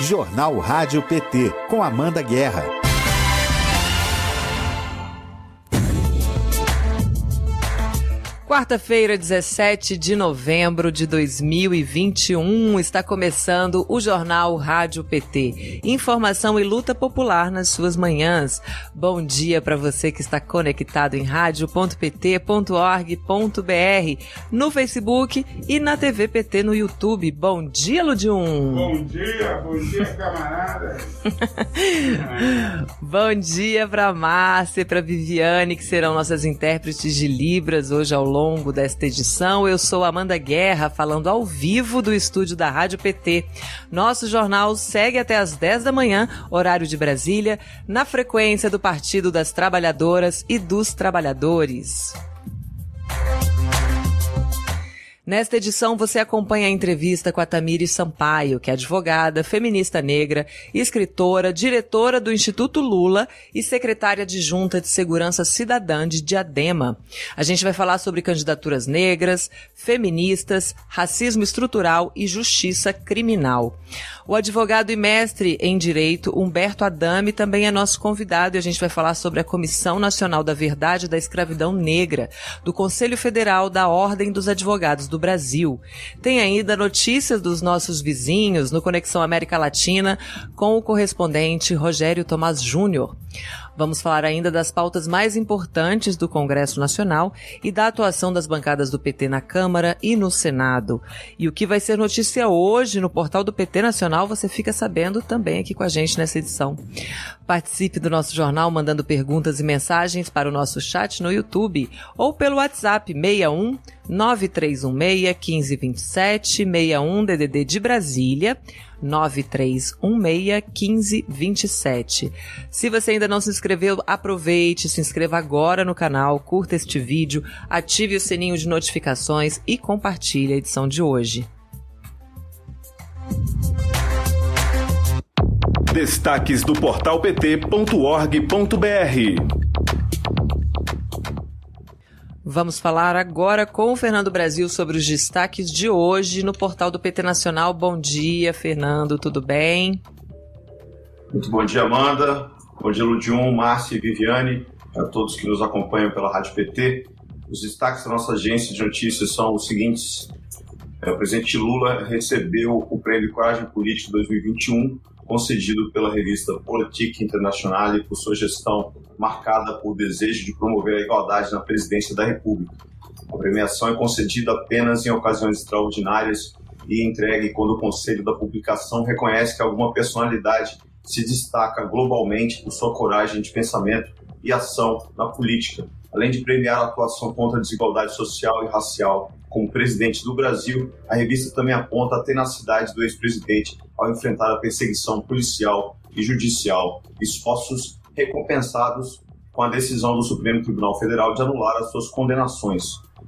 Jornal Rádio PT, com Amanda Guerra. Quarta-feira, 17 de novembro de 2021, está começando o Jornal Rádio PT. Informação e luta popular nas suas manhãs. Bom dia para você que está conectado em rádio.pt.org.br, no Facebook e na TV PT no YouTube. Bom dia, Ludium! Bom dia, bom dia, camarada! bom dia para Márcia e para Viviane, que serão nossas intérpretes de Libras hoje ao longo longo desta edição. Eu sou Amanda Guerra, falando ao vivo do estúdio da Rádio PT. Nosso jornal segue até às 10 da manhã, horário de Brasília, na frequência do Partido das Trabalhadoras e dos Trabalhadores. Nesta edição, você acompanha a entrevista com a Tamiri Sampaio, que é advogada, feminista negra, escritora, diretora do Instituto Lula e secretária adjunta de Segurança Cidadã de Diadema. A gente vai falar sobre candidaturas negras, feministas, racismo estrutural e justiça criminal. O advogado e mestre em direito Humberto Adame também é nosso convidado e a gente vai falar sobre a Comissão Nacional da Verdade da Escravidão Negra, do Conselho Federal da Ordem dos Advogados do Brasil. Tem ainda notícias dos nossos vizinhos no Conexão América Latina com o correspondente Rogério Tomás Júnior. Vamos falar ainda das pautas mais importantes do Congresso Nacional e da atuação das bancadas do PT na Câmara e no Senado. E o que vai ser notícia hoje no portal do PT Nacional, você fica sabendo também aqui com a gente nessa edição. Participe do nosso jornal mandando perguntas e mensagens para o nosso chat no YouTube ou pelo WhatsApp 61 9316 1527 61 DDD de Brasília 93161527. Se você ainda não se inscreveu, aproveite, se inscreva agora no canal, curta este vídeo, ative o sininho de notificações e compartilhe a edição de hoje. Destaques do portal pt.org.br Vamos falar agora com o Fernando Brasil sobre os destaques de hoje no portal do PT Nacional. Bom dia, Fernando, tudo bem? Muito bom dia, Amanda. Bom dia, Ludium, Márcia e Viviane, a todos que nos acompanham pela Rádio PT. Os destaques da nossa agência de notícias são os seguintes. É, o presidente Lula recebeu o Prêmio Coragem Política 2021 concedido pela revista Politique Internationale por sua gestão marcada por desejo de promover a igualdade na presidência da República. A premiação é concedida apenas em ocasiões extraordinárias e entregue quando o Conselho da Publicação reconhece que alguma personalidade se destaca globalmente por sua coragem de pensamento e ação na política, além de premiar a atuação contra a desigualdade social e racial. Como presidente do Brasil, a revista também aponta a tenacidade do ex-presidente ao enfrentar a perseguição policial e judicial, esforços recompensados com a decisão do Supremo Tribunal Federal de anular as suas condenações.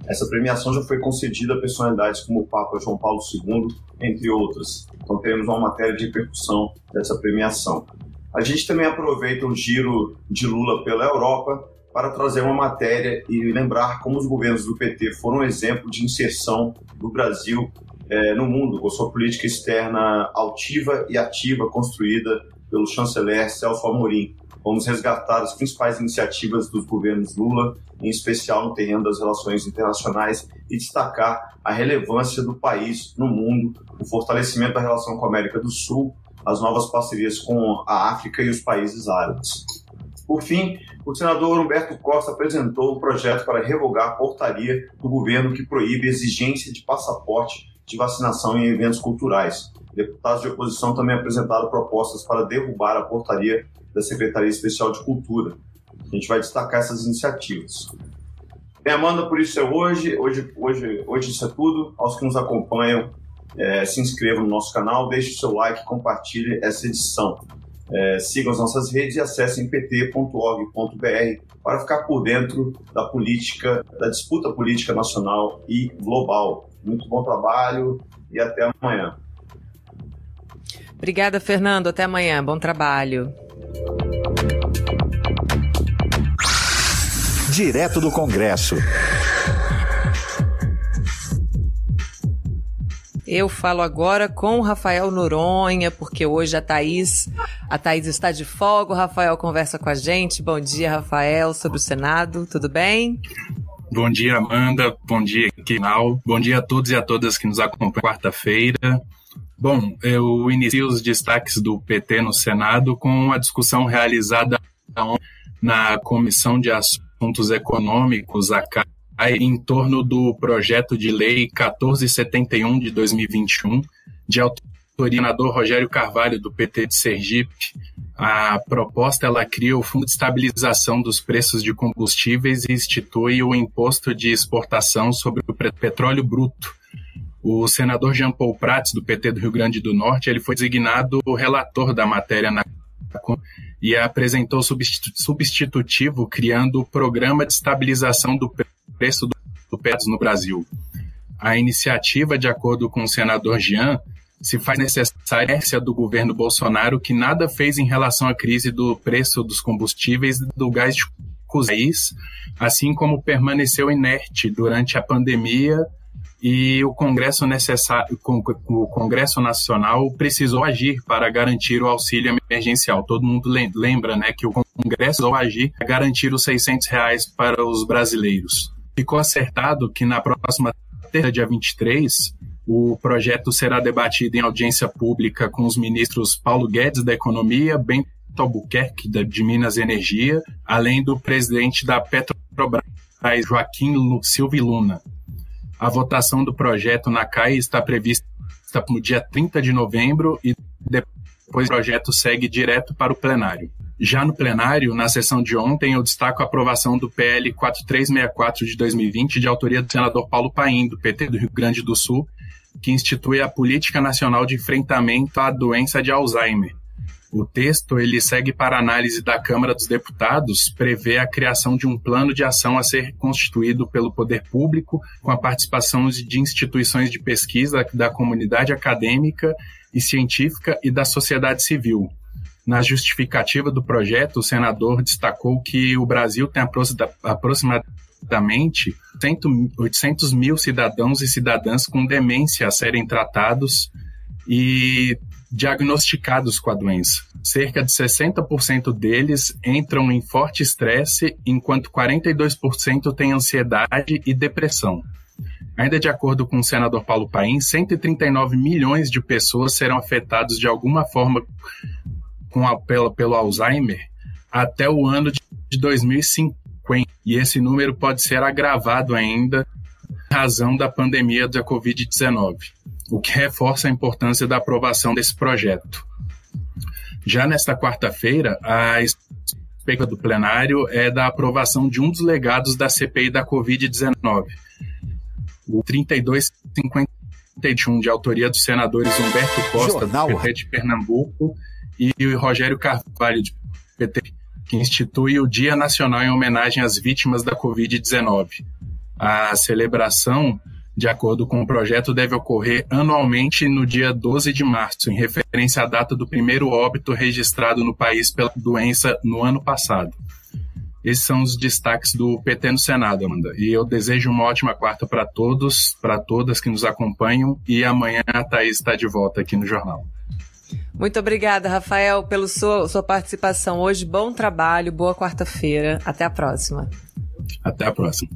Essa premiação já foi concedida a personalidades como o Papa João Paulo II, entre outras. Então teremos uma matéria de repercussão dessa premiação. A gente também aproveita o giro de Lula pela Europa para trazer uma matéria e lembrar como os governos do PT foram um exemplo de inserção do Brasil é, no mundo, com sua política externa altiva e ativa construída pelo chanceler Celso Amorim. Vamos resgatar as principais iniciativas dos governos Lula, em especial no terreno das relações internacionais, e destacar a relevância do país no mundo, o fortalecimento da relação com a América do Sul, as novas parcerias com a África e os países árabes. Por fim, o senador Humberto Costa apresentou um projeto para revogar a portaria do governo que proíbe a exigência de passaporte de vacinação em eventos culturais. Deputados de oposição também apresentaram propostas para derrubar a portaria da Secretaria Especial de Cultura. A gente vai destacar essas iniciativas. Bem, Amanda, por isso é hoje. Hoje, hoje, hoje isso é tudo. Aos que nos acompanham, é, se inscrevam no nosso canal, deixe o seu like, compartilhe essa edição. É, sigam as nossas redes e acessem pt.org.br para ficar por dentro da política, da disputa política nacional e global. Muito bom trabalho e até amanhã. Obrigada, Fernando. Até amanhã. Bom trabalho. Direto do Congresso. Eu falo agora com o Rafael Noronha, porque hoje a Thaís, a Thaís está de folga, o Rafael conversa com a gente. Bom dia, Rafael, sobre o Senado, tudo bem? Bom dia, Amanda. Bom dia, Kinal. Bom dia a todos e a todas que nos acompanham quarta-feira. Bom, eu inicio os destaques do PT no Senado com a discussão realizada na Comissão de Assuntos Econômicos, a CAI, em torno do projeto de lei 1471 de 2021, de autoria do senador Rogério Carvalho, do PT de Sergipe, a proposta ela cria o Fundo de Estabilização dos Preços de Combustíveis e institui o imposto de exportação sobre o petróleo bruto. O senador Jean Paul Prats, do PT do Rio Grande do Norte, ele foi designado o relator da matéria na e apresentou substitutivo criando o Programa de Estabilização do Preço do Petros no Brasil. A iniciativa, de acordo com o senador Jean, se faz necessária do governo Bolsonaro que nada fez em relação à crise do preço dos combustíveis e do gás de país, assim como permaneceu inerte durante a pandemia e o Congresso necessário, o Congresso Nacional precisou agir para garantir o auxílio emergencial. Todo mundo lembra, né, que o Congresso precisou agir para garantir os 600 reais para os brasileiros. Ficou acertado que na próxima terça, dia 23, o projeto será debatido em audiência pública com os ministros Paulo Guedes da Economia, Bento Albuquerque de Minas e Energia, além do presidente da Petrobras, Joaquim Silva Luna. A votação do projeto na CAI está prevista para o dia 30 de novembro e depois o projeto segue direto para o plenário. Já no plenário, na sessão de ontem, eu destaco a aprovação do PL 4364 de 2020, de autoria do senador Paulo Paim, do PT do Rio Grande do Sul, que institui a Política Nacional de Enfrentamento à Doença de Alzheimer. O texto, ele segue para análise da Câmara dos Deputados, prevê a criação de um plano de ação a ser constituído pelo poder público, com a participação de instituições de pesquisa da comunidade acadêmica e científica e da sociedade civil. Na justificativa do projeto, o senador destacou que o Brasil tem aproximadamente aproximadamente 800 mil cidadãos e cidadãs com demência a serem tratados e diagnosticados com a doença. Cerca de 60% deles entram em forte estresse, enquanto 42% têm ansiedade e depressão. Ainda de acordo com o senador Paulo Paim, 139 milhões de pessoas serão afetadas de alguma forma com a, pelo, pelo Alzheimer até o ano de 2050 e esse número pode ser agravado ainda em razão da pandemia da Covid-19, o que reforça a importância da aprovação desse projeto. Já nesta quarta-feira, a expectativa do plenário é da aprovação de um dos legados da CPI da Covid-19, o 3251, de autoria dos senadores Humberto Costa, Jornal. do PT de Pernambuco, e Rogério Carvalho, de PT que institui o Dia Nacional em homenagem às vítimas da Covid-19. A celebração, de acordo com o projeto, deve ocorrer anualmente no dia 12 de março, em referência à data do primeiro óbito registrado no país pela doença no ano passado. Esses são os destaques do PT no Senado, Amanda. E eu desejo uma ótima quarta para todos, para todas que nos acompanham. E amanhã a Thaís está de volta aqui no jornal. Muito obrigada, Rafael, pela sua, sua participação hoje. Bom trabalho, boa quarta-feira. Até a próxima. Até a próxima.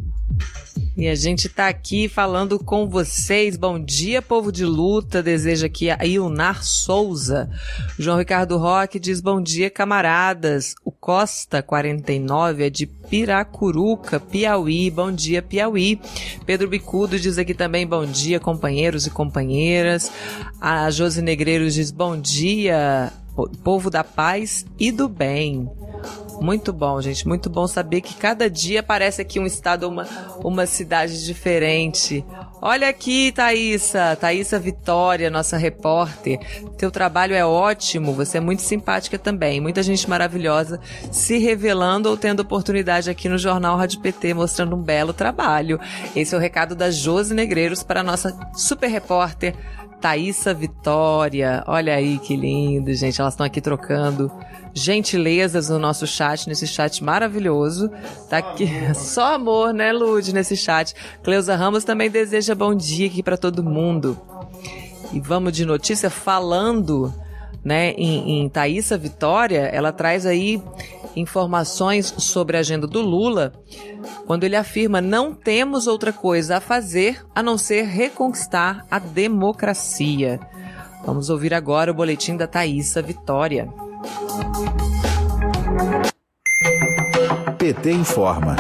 E a gente está aqui falando com vocês. Bom dia, povo de luta. Deseja aqui a Ilnar Souza. João Ricardo Roque diz bom dia, camaradas. O Costa 49 é de Piracuruca, Piauí. Bom dia, Piauí. Pedro Bicudo diz aqui também bom dia, companheiros e companheiras. A Josi Negreiros diz bom dia, povo da paz e do bem. Muito bom, gente. Muito bom saber que cada dia aparece aqui um estado, uma, uma cidade diferente. Olha aqui, Thaísa, Thaísa Vitória, nossa repórter. Teu trabalho é ótimo, você é muito simpática também. Muita gente maravilhosa se revelando ou tendo oportunidade aqui no Jornal Rádio PT, mostrando um belo trabalho. Esse é o recado da Josi Negreiros para a nossa super repórter, Thaísa Vitória. Olha aí que lindo, gente. Elas estão aqui trocando gentilezas no nosso chat, nesse chat maravilhoso. Tá aqui só amor, né, Lud, nesse chat. Cleusa Ramos também deseja bom dia aqui para todo mundo. e vamos de notícia falando né, em, em Thaísa Vitória, ela traz aí informações sobre a agenda do Lula, quando ele afirma não temos outra coisa a fazer a não ser reconquistar a democracia. Vamos ouvir agora o boletim da Thaísa Vitória. PT informa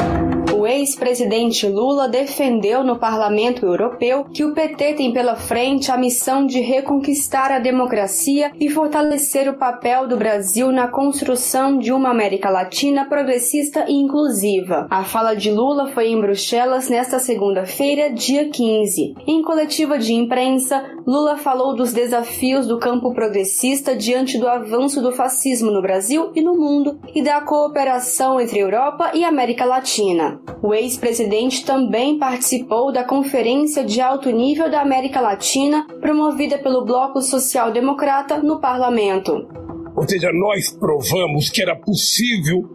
ex-presidente Lula defendeu no Parlamento Europeu que o PT tem pela frente a missão de reconquistar a democracia e fortalecer o papel do Brasil na construção de uma América Latina progressista e inclusiva. A fala de Lula foi em Bruxelas nesta segunda-feira, dia 15. Em coletiva de imprensa, Lula falou dos desafios do campo progressista diante do avanço do fascismo no Brasil e no mundo e da cooperação entre Europa e América Latina. O ex-presidente também participou da Conferência de Alto Nível da América Latina, promovida pelo Bloco Social Democrata no parlamento. Ou seja, nós provamos que era possível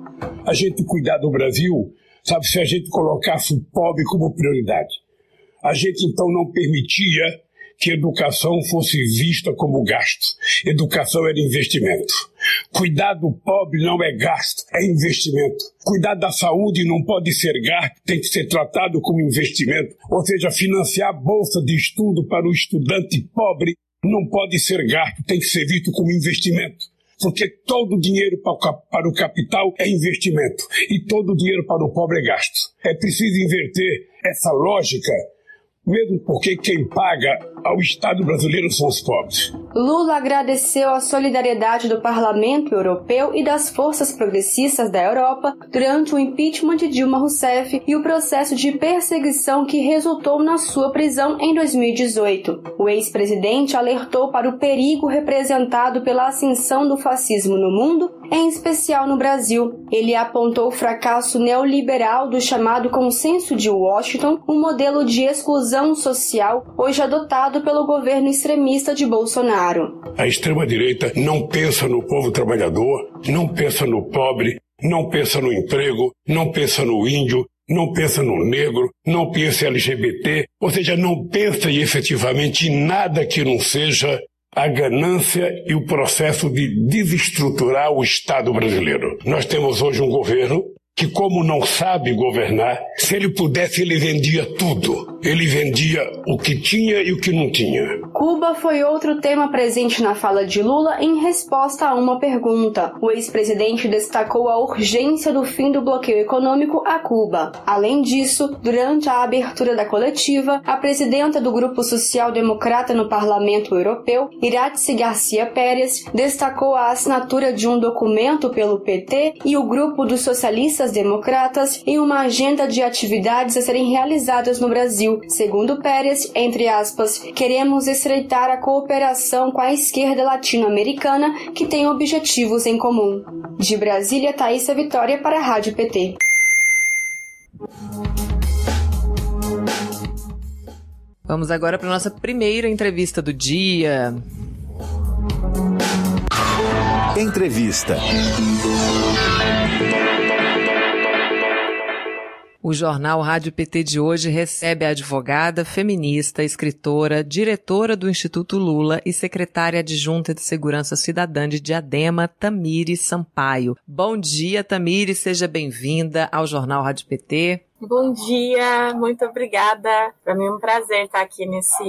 a gente cuidar do Brasil, sabe, se a gente colocasse o pobre como prioridade. A gente então não permitia que educação fosse vista como gasto. Educação era investimento. Cuidar do pobre não é gasto, é investimento. Cuidar da saúde não pode ser gasto, tem que ser tratado como investimento. Ou seja, financiar a bolsa de estudo para o estudante pobre não pode ser gasto, tem que ser visto como investimento porque todo dinheiro para o capital é investimento e todo dinheiro para o pobre é gasto. É preciso inverter essa lógica mesmo porque quem paga ao Estado brasileiro são os pobres. Lula agradeceu a solidariedade do Parlamento Europeu e das forças progressistas da Europa durante o impeachment de Dilma Rousseff e o processo de perseguição que resultou na sua prisão em 2018. O ex-presidente alertou para o perigo representado pela ascensão do fascismo no mundo, em especial no Brasil. Ele apontou o fracasso neoliberal do chamado Consenso de Washington, um modelo de exclusão social hoje adotado pelo governo extremista de Bolsonaro. A extrema-direita não pensa no povo trabalhador, não pensa no pobre, não pensa no emprego, não pensa no índio, não pensa no negro, não pensa em LGBT, ou seja, não pensa efetivamente em nada que não seja a ganância e o processo de desestruturar o Estado brasileiro. Nós temos hoje um governo que, como não sabe governar, se ele pudesse, ele vendia tudo. Ele vendia o que tinha e o que não tinha. Cuba foi outro tema presente na fala de Lula em resposta a uma pergunta. O ex-presidente destacou a urgência do fim do bloqueio econômico a Cuba. Além disso, durante a abertura da coletiva, a presidenta do Grupo Social Democrata no Parlamento Europeu, Iratzi Garcia Pérez, destacou a assinatura de um documento pelo PT e o Grupo dos Socialistas democratas em uma agenda de atividades a serem realizadas no Brasil. Segundo Pérez, entre aspas, queremos estreitar a cooperação com a esquerda latino-americana que tem objetivos em comum. De Brasília, Thaisa Vitória para a Rádio PT. Vamos agora para nossa primeira entrevista do dia. Entrevista. O jornal Rádio PT de hoje recebe a advogada, feminista, escritora, diretora do Instituto Lula e secretária adjunta de Segurança Cidadã de Diadema, Tamiri Sampaio. Bom dia, Tamiri, seja bem-vinda ao jornal Rádio PT. Bom dia, muito obrigada. Para mim é um prazer estar aqui nesse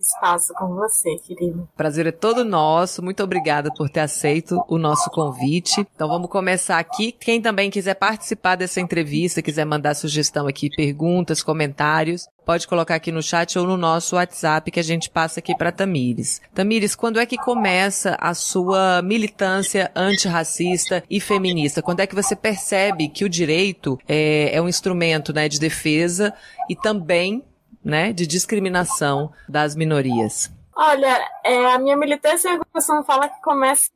espaço com você, querido. Prazer é todo nosso. Muito obrigada por ter aceito o nosso convite. Então vamos começar aqui. Quem também quiser participar dessa entrevista, quiser mandar sugestão aqui, perguntas, comentários, pode colocar aqui no chat ou no nosso WhatsApp que a gente passa aqui para Tamires. Tamires, quando é que começa a sua militância antirracista e feminista? Quando é que você percebe que o direito é, é um instrumento né, de defesa e também né, de discriminação das minorias? Olha, é, a minha militância, eu costumo falar que começa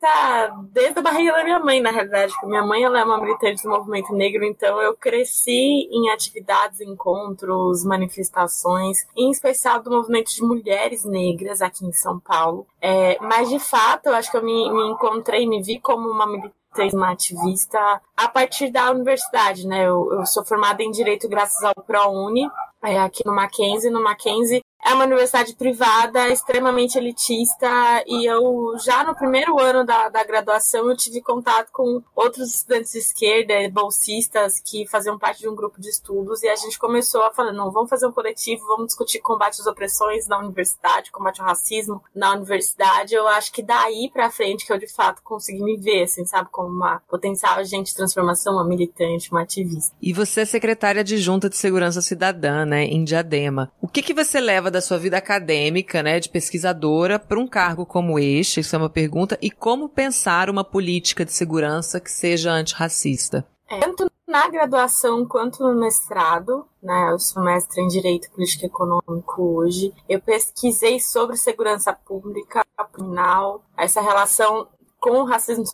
desde a barriga da minha mãe, na realidade. Porque minha mãe ela é uma militante do movimento negro, então eu cresci em atividades, encontros, manifestações, em especial do movimento de mulheres negras aqui em São Paulo. É, mas, de fato, eu acho que eu me, me encontrei, me vi como uma militante uma ativista a partir da universidade, né? Eu, eu sou formada em Direito graças ao ProUni, é, aqui no Mackenzie. No Mackenzie é uma universidade privada, extremamente elitista, e eu já no primeiro ano da, da graduação eu tive contato com outros estudantes de esquerda, bolsistas, que faziam parte de um grupo de estudos, e a gente começou a falar, não, vamos fazer um coletivo, vamos discutir combate às opressões na universidade, combate ao racismo na universidade. Eu acho que daí pra frente que eu de fato consegui me ver, assim, sabe, como uma potencial agente de transformação, uma militante, uma ativista. E você é secretária de Junta de Segurança Cidadã, né, em Diadema. O que que você leva da sua vida acadêmica, né, de pesquisadora, para um cargo como este? Isso é uma pergunta. E como pensar uma política de segurança que seja antirracista? É, tanto na graduação quanto no mestrado, né, eu sou mestre em Direito Político Econômico hoje, eu pesquisei sobre segurança pública, criminal, essa relação com o racismo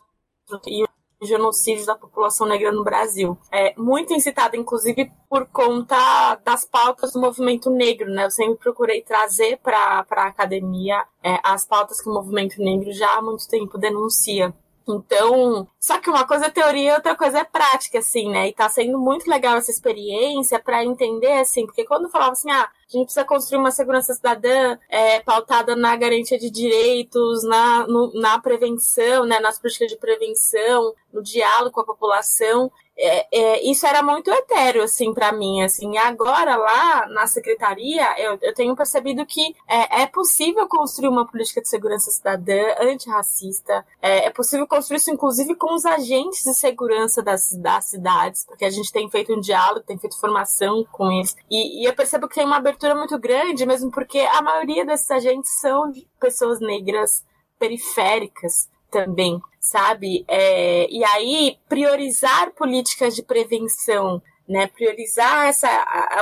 e genocídio da população negra no Brasil. É muito incitada, inclusive, por conta das pautas do movimento negro, né? Eu sempre procurei trazer para a academia é, as pautas que o movimento negro já há muito tempo denuncia. Então, só que uma coisa é teoria, outra coisa é prática, assim, né? E tá sendo muito legal essa experiência para entender, assim, porque quando falava assim, ah, a gente precisa construir uma segurança cidadã é, pautada na garantia de direitos, na, no, na prevenção, né, nas políticas de prevenção, no diálogo com a população é, é, isso era muito etéreo, assim, para mim, assim. Agora, lá na secretaria, eu, eu tenho percebido que é, é, possível construir uma política de segurança cidadã antirracista. É, é possível construir isso, inclusive, com os agentes de segurança das, das cidades, porque a gente tem feito um diálogo, tem feito formação com eles. E, e eu percebo que tem uma abertura muito grande, mesmo porque a maioria desses agentes são pessoas negras periféricas também sabe? É, e aí, priorizar políticas de prevenção, né? Priorizar essa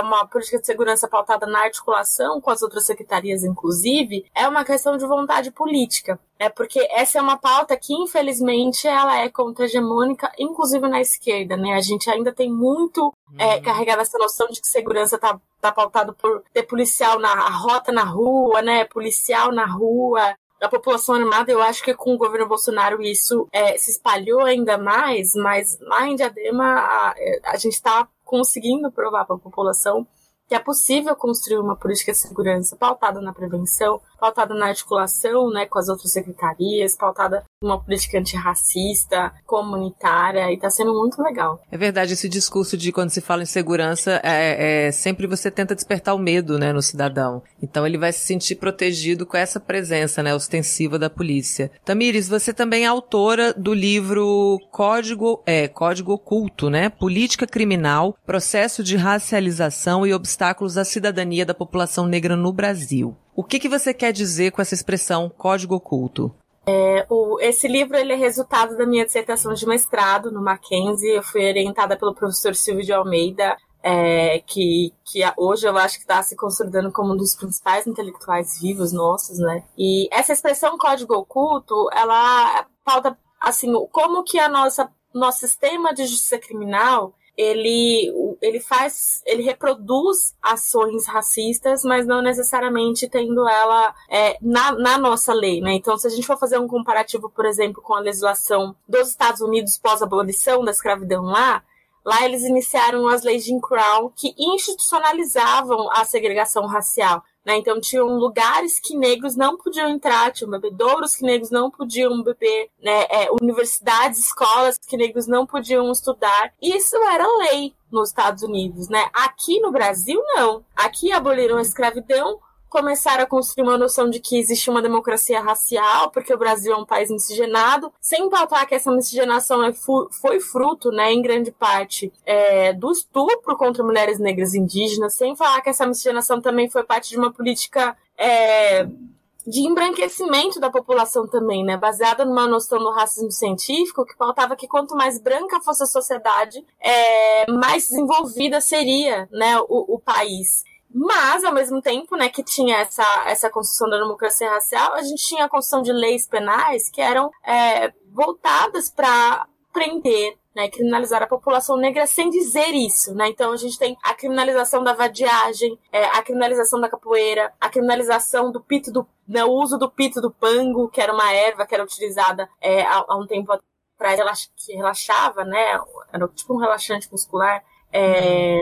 uma política de segurança pautada na articulação com as outras secretarias, inclusive, é uma questão de vontade política. É porque essa é uma pauta que, infelizmente, ela é contra-hegemônica, inclusive na esquerda, né? A gente ainda tem muito é, uhum. carregado essa noção de que segurança tá, tá pautado por ter policial na rota na rua, né? Policial na rua, da população armada, eu acho que com o governo Bolsonaro isso é, se espalhou ainda mais, mas lá em Diadema a, a gente está conseguindo provar para a população que é possível construir uma política de segurança pautada na prevenção, pautada na articulação né, com as outras secretarias, pautada numa política antirracista, comunitária, e está sendo muito legal. É verdade, esse discurso de quando se fala em segurança, é, é, sempre você tenta despertar o medo né, no cidadão. Então ele vai se sentir protegido com essa presença né, ostensiva da polícia. Tamires, você também é autora do livro Código, é, Código Oculto, né? Política Criminal, Processo de Racialização e Obstáculos à Cidadania da População Negra no Brasil. O que, que você quer dizer com essa expressão código oculto? É, o, esse livro ele é resultado da minha dissertação de mestrado no Mackenzie. Eu fui orientada pelo professor Silvio de Almeida, é, que, que hoje eu acho que está se consolidando como um dos principais intelectuais vivos nossos, né? E essa expressão código oculto, ela pauta assim como que a nossa nosso sistema de justiça criminal ele, ele faz, ele reproduz ações racistas, mas não necessariamente tendo ela é, na, na nossa lei, né? Então, se a gente for fazer um comparativo, por exemplo, com a legislação dos Estados Unidos pós-abolição da escravidão lá, Lá eles iniciaram as leis de Jim que institucionalizavam a segregação racial. Né? Então tinham lugares que negros não podiam entrar, tinham bebedouros que negros não podiam beber, né? É, universidades, escolas que negros não podiam estudar. Isso era lei nos Estados Unidos, né? Aqui no Brasil, não. Aqui aboliram a escravidão, começaram a construir uma noção de que existe uma democracia racial, porque o Brasil é um país miscigenado, sem pautar que essa miscigenação é foi fruto, né, em grande parte, é, do estupro contra mulheres negras indígenas, sem falar que essa miscigenação também foi parte de uma política é, de embranquecimento da população também, né? Baseada numa noção do racismo científico que pautava que quanto mais branca fosse a sociedade, é, mais desenvolvida seria, né, o, o país. Mas, ao mesmo tempo, né, que tinha essa, essa construção da democracia racial, a gente tinha a construção de leis penais que eram é, voltadas para prender, né, criminalizar a população negra sem dizer isso, né? Então a gente tem a criminalização da vadiagem, é, a criminalização da capoeira, a criminalização do pito do, né, o uso do pito do pango, que era uma erva que era utilizada é, há, há, um tempo atrás, que relaxava, né? Era tipo um relaxante muscular. É,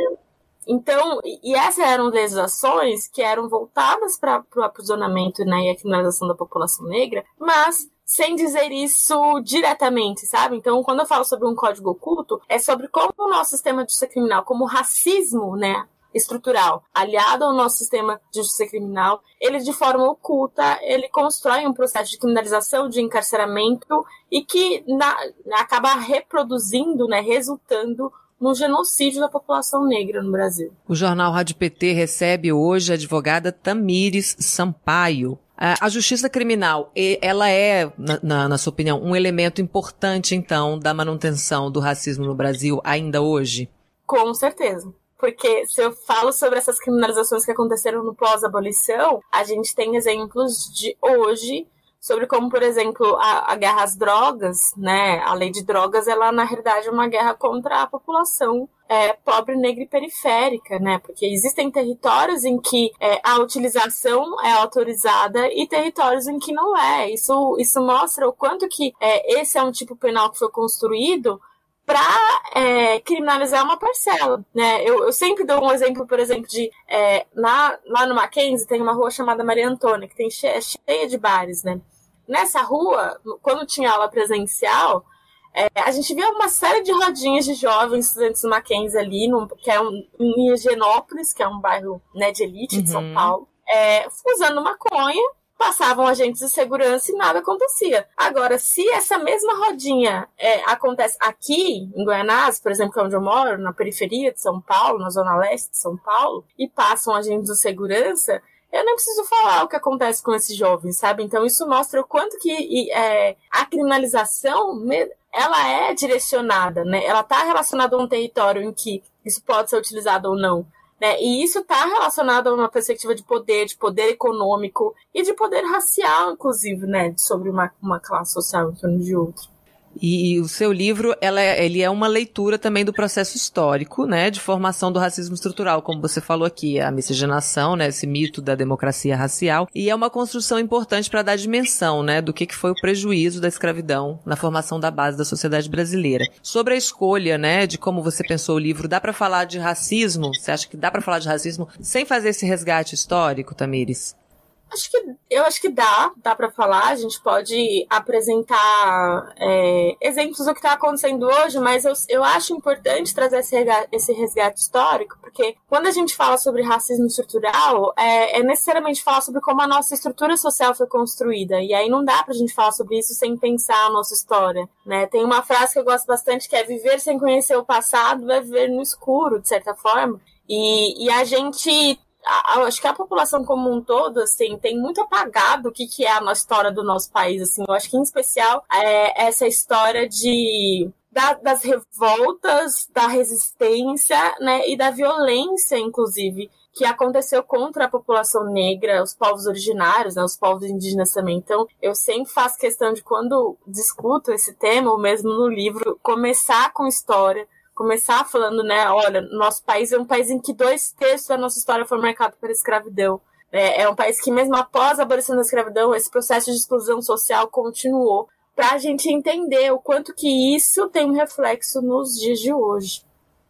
Então, e essas eram legislações que eram voltadas para o aprisionamento né, e a criminalização da população negra, mas sem dizer isso diretamente, sabe? Então, quando eu falo sobre um código oculto, é sobre como o nosso sistema de justiça criminal, como o racismo, né, estrutural, aliado ao nosso sistema de justiça criminal, ele de forma oculta, ele constrói um processo de criminalização, de encarceramento e que na, acaba reproduzindo, né, resultando no genocídio da população negra no Brasil. O jornal Rádio PT recebe hoje a advogada Tamires Sampaio. A justiça criminal, ela é, na, na, sua opinião, um elemento importante, então, da manutenção do racismo no Brasil ainda hoje? Com certeza. Porque se eu falo sobre essas criminalizações que aconteceram no pós-abolição, a gente tem exemplos de hoje sobre como, por exemplo, a, a, guerra às drogas, né? A lei de drogas, ela na realidade é uma guerra contra a população é, pobre, negra e periférica, né? Porque existem territórios em que é, a utilização é autorizada e territórios em que não é. Isso, isso mostra o quanto que é, esse é um tipo penal que foi construído para é, criminalizar uma parcela, né? Eu, eu, sempre dou um exemplo, por exemplo, de é, na, lá no Mackenzie tem uma rua chamada Maria Antônia que tem cheia, cheia de bares, né? Nessa rua, quando tinha aula presencial, é, a gente via uma série de rodinhas de jovens estudantes do Mackenzie ali, que é um, em Higienópolis, que é um bairro né, de elite uhum. de São uhum. Paulo, é, usando maconha, passavam agentes de segurança e nada acontecia. Agora, se essa mesma rodinha é, acontece aqui, em Goianás, por exemplo, que é onde eu moro, na periferia de São Paulo, na zona leste de São Paulo, e passam agentes de segurança, eu nem preciso falar o que acontece com esses jovens, sabe? Então isso mostra o quanto que é, a criminalização ela é direcionada, né? Ela está relacionada a um território em que isso pode ser utilizado ou não. Né? E isso está relacionado a uma perspectiva de poder, de poder econômico e de poder racial, inclusive, né? Sobre uma, uma classe social em torno de outra. E, o seu livro, ela é, ele é uma leitura também do processo histórico, né, de formação do racismo estrutural, como você falou aqui, a miscigenação, né, esse mito da democracia racial, e é uma construção importante para dar dimensão, né, do que, que foi o prejuízo da escravidão na formação da base da sociedade brasileira. Sobre a escolha, né, de como você pensou o livro, dá para falar de racismo? Você acha que dá para falar de racismo sem fazer esse resgate histórico, Tamires? Acho que eu acho que dá, dá para falar. A gente pode apresentar é, exemplos do que está acontecendo hoje, mas eu, eu acho importante trazer esse resgate, esse resgate histórico, porque quando a gente fala sobre racismo estrutural, é, é, necessariamente falar sobre como a nossa estrutura social foi construída. E aí não dá pra gente falar sobre isso sem pensar a nossa história. Né? Tem uma frase que eu gosto bastante que é viver sem conhecer o passado é viver no escuro, de certa forma. E, e a gente acho que a população como um todo, assim, tem muito apagado o que, que é a história do nosso país, assim. Eu acho que, em especial, é essa história de da, das revoltas, da resistência, né, e da violência, inclusive, que aconteceu contra a população negra, os povos originários, né, os povos indígenas também. Então, eu sempre faço questão de, quando discuto esse tema, ou mesmo no livro, começar com história, começar falando, né, olha, nosso país é um país em que dois terços da nossa história foi marcado pela escravidão. É, é um país que, mesmo após a abolição da escravidão, esse processo de exclusão social continuou, para a gente entender o quanto que isso tem um reflexo nos dias de hoje.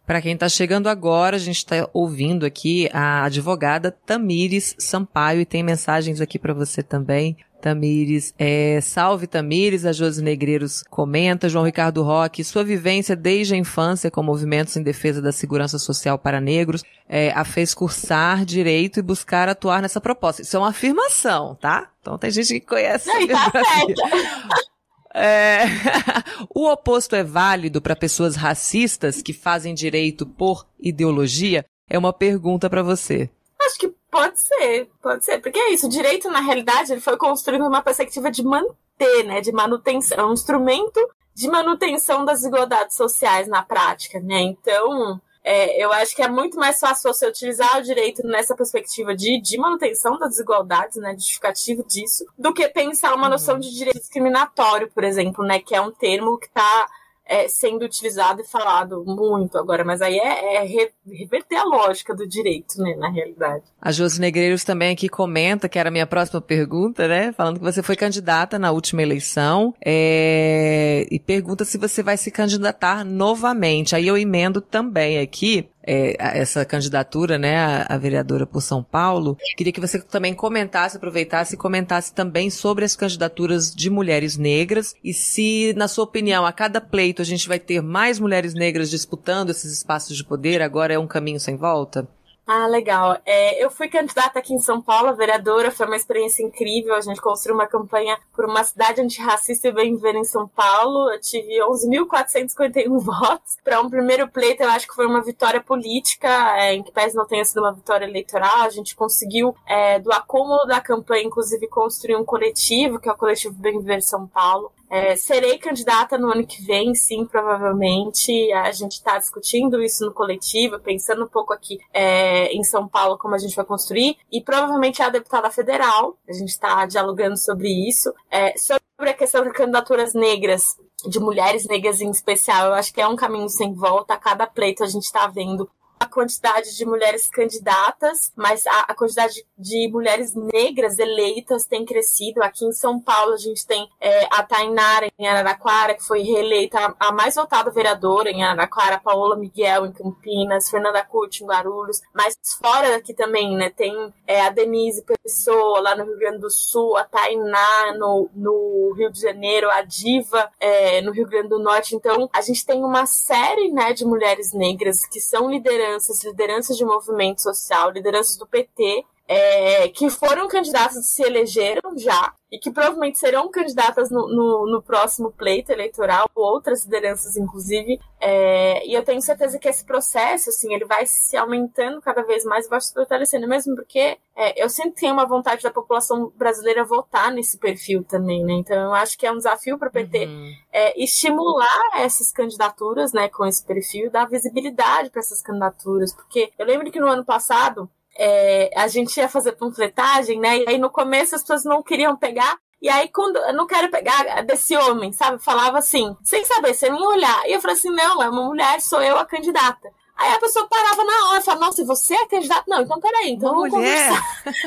Para quem está chegando agora, a gente está ouvindo aqui a advogada Tamires Sampaio e tem mensagens aqui para você também. Tamires. É, salve Tamires, a Josi Negreiros comenta, João Ricardo Roque, sua vivência desde a infância com movimentos em defesa da segurança social para negros é, a fez cursar direito e buscar atuar nessa proposta. Isso é uma afirmação, tá? Então tem gente que conhece a biografia. É... o oposto é válido para pessoas racistas que fazem direito por ideologia? É uma pergunta para você. Acho que Pode ser, pode ser. Porque é isso, o direito, na realidade, ele foi construído numa perspectiva de manter, né? De manutenção. É um instrumento de manutenção das desigualdades sociais na prática, né? Então, é, eu acho que é muito mais fácil você utilizar o direito nessa perspectiva de, de manutenção das desigualdades, né, justificativo disso, do que pensar uma noção de direito discriminatório, por exemplo, né, que é um termo que está é, sendo utilizado e falado muito agora, mas aí é, é reverter a lógica do direito, né, na realidade. A Josi Negreiros também aqui comenta, que era a minha próxima pergunta, né, falando que você foi candidata na última eleição, é, e pergunta se você vai se candidatar novamente. Aí eu emendo também aqui, é, essa candidatura, né, a, a, vereadora por São Paulo. Queria que você também comentasse, aproveitasse e comentasse também sobre as candidaturas de mulheres negras e se, na sua opinião, a cada pleito a gente vai ter mais mulheres negras disputando esses espaços de poder, agora é um caminho sem volta? Ah, legal. É, eu fui candidata aqui em São Paulo, vereadora, foi uma experiência incrível. A gente construiu uma campanha por uma cidade antirracista e bem viver em São Paulo. Eu tive 11.451 votos. Para um primeiro pleito, eu acho que foi uma vitória política, é, em que pese não tenha sido uma vitória eleitoral. A gente conseguiu, é, do acúmulo da campanha, inclusive, construir um coletivo, que é o Coletivo Bem Viver São Paulo. É, serei candidata no ano que vem, sim, provavelmente. A gente está discutindo isso no coletivo, pensando um pouco aqui é, em São Paulo como a gente vai construir. E provavelmente é a deputada federal. A gente está dialogando sobre isso. É, sobre a questão de candidaturas negras, de mulheres negras em especial, eu acho que é um caminho sem volta. A cada pleito a gente está vendo quantidade de mulheres candidatas, mas a, a, quantidade de mulheres negras eleitas tem crescido. Aqui em São Paulo a gente tem é, a Tainara em Araraquara, que foi reeleita a, a mais votada vereadora em Araraquara, Paola Miguel em Campinas, Fernanda Curti em Guarulhos, mas fora daqui também, né, tem é, a Denise Pessoa lá no Rio Grande do Sul, a Tainá no, no Rio de Janeiro, a Diva é, no Rio Grande do Norte. Então a gente tem uma série, né, de mulheres negras que são lideranças lideranças, lideranças de movimento social, lideranças do PT, é, que foram candidatas se elegeram já, e que provavelmente serão candidatas no, no, no próximo pleito eleitoral, outras lideranças, inclusive. É, e eu tenho certeza que esse processo, assim, ele vai se aumentando cada vez mais e vai se fortalecendo, mesmo porque é, eu sempre tenho uma vontade da população brasileira votar nesse perfil também, né? Então eu acho que é um desafio para o PT uhum. é, estimular essas candidaturas, né, com esse perfil, dar visibilidade para essas candidaturas, porque eu lembro que no ano passado é, a gente ia fazer panfletagem, né? E aí no começo as pessoas não queriam pegar. E aí, quando eu não quero pegar desse homem, sabe? Falava assim, sem saber, sem me olhar. E eu falei assim: não, é uma mulher, sou eu a candidata. Aí a pessoa parava na hora e falava, nossa, você é candidata? Não, então peraí, então vamos mulher. conversar.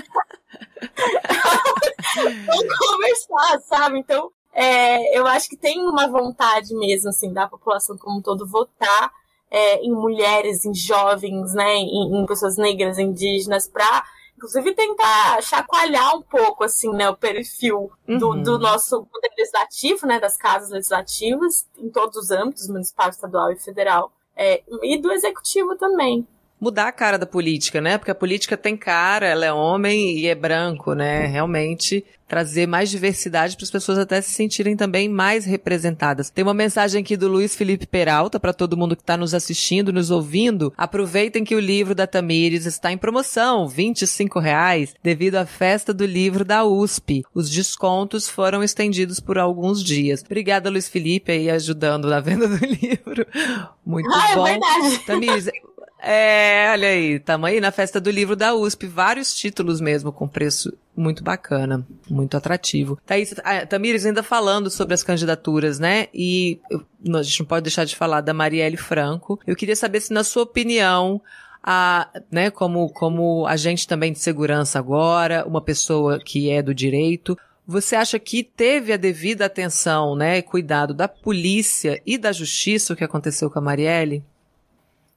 vamos conversar, sabe? Então, é, eu acho que tem uma vontade mesmo, assim, da população como um todo votar é, em mulheres, em jovens, né, em, em pessoas negras, indígenas, para inclusive tentar chacoalhar um pouco assim, né, o perfil do, uhum. do, nosso poder legislativo, né, das casas legislativas, em todos os âmbitos, municipal, estadual e federal, é, e do executivo também mudar a cara da política, né? Porque a política tem cara, ela é homem e é branco, né? Realmente trazer mais diversidade para as pessoas até se sentirem também mais representadas. Tem uma mensagem aqui do Luiz Felipe Peralta para todo mundo que está nos assistindo, nos ouvindo. Aproveitem que o livro da Tamires está em promoção, R$ reais, devido à festa do livro da USP. Os descontos foram estendidos por alguns dias. Obrigada, Luiz Felipe, aí ajudando na venda do livro. Muito ah, é bom. É verdade. Tamires, é, olha aí, tamanho na festa do livro da USP, vários títulos mesmo com preço muito bacana, muito atrativo. Thaís, ah, Tamires, ainda falando sobre as candidaturas, né? E eu, a gente não pode deixar de falar da Marielle Franco. Eu queria saber se, na sua opinião, a, né, como, como agente também de segurança agora, uma pessoa que é do direito, você acha que teve a devida atenção, né, cuidado da polícia e da justiça o que aconteceu com a Marielle?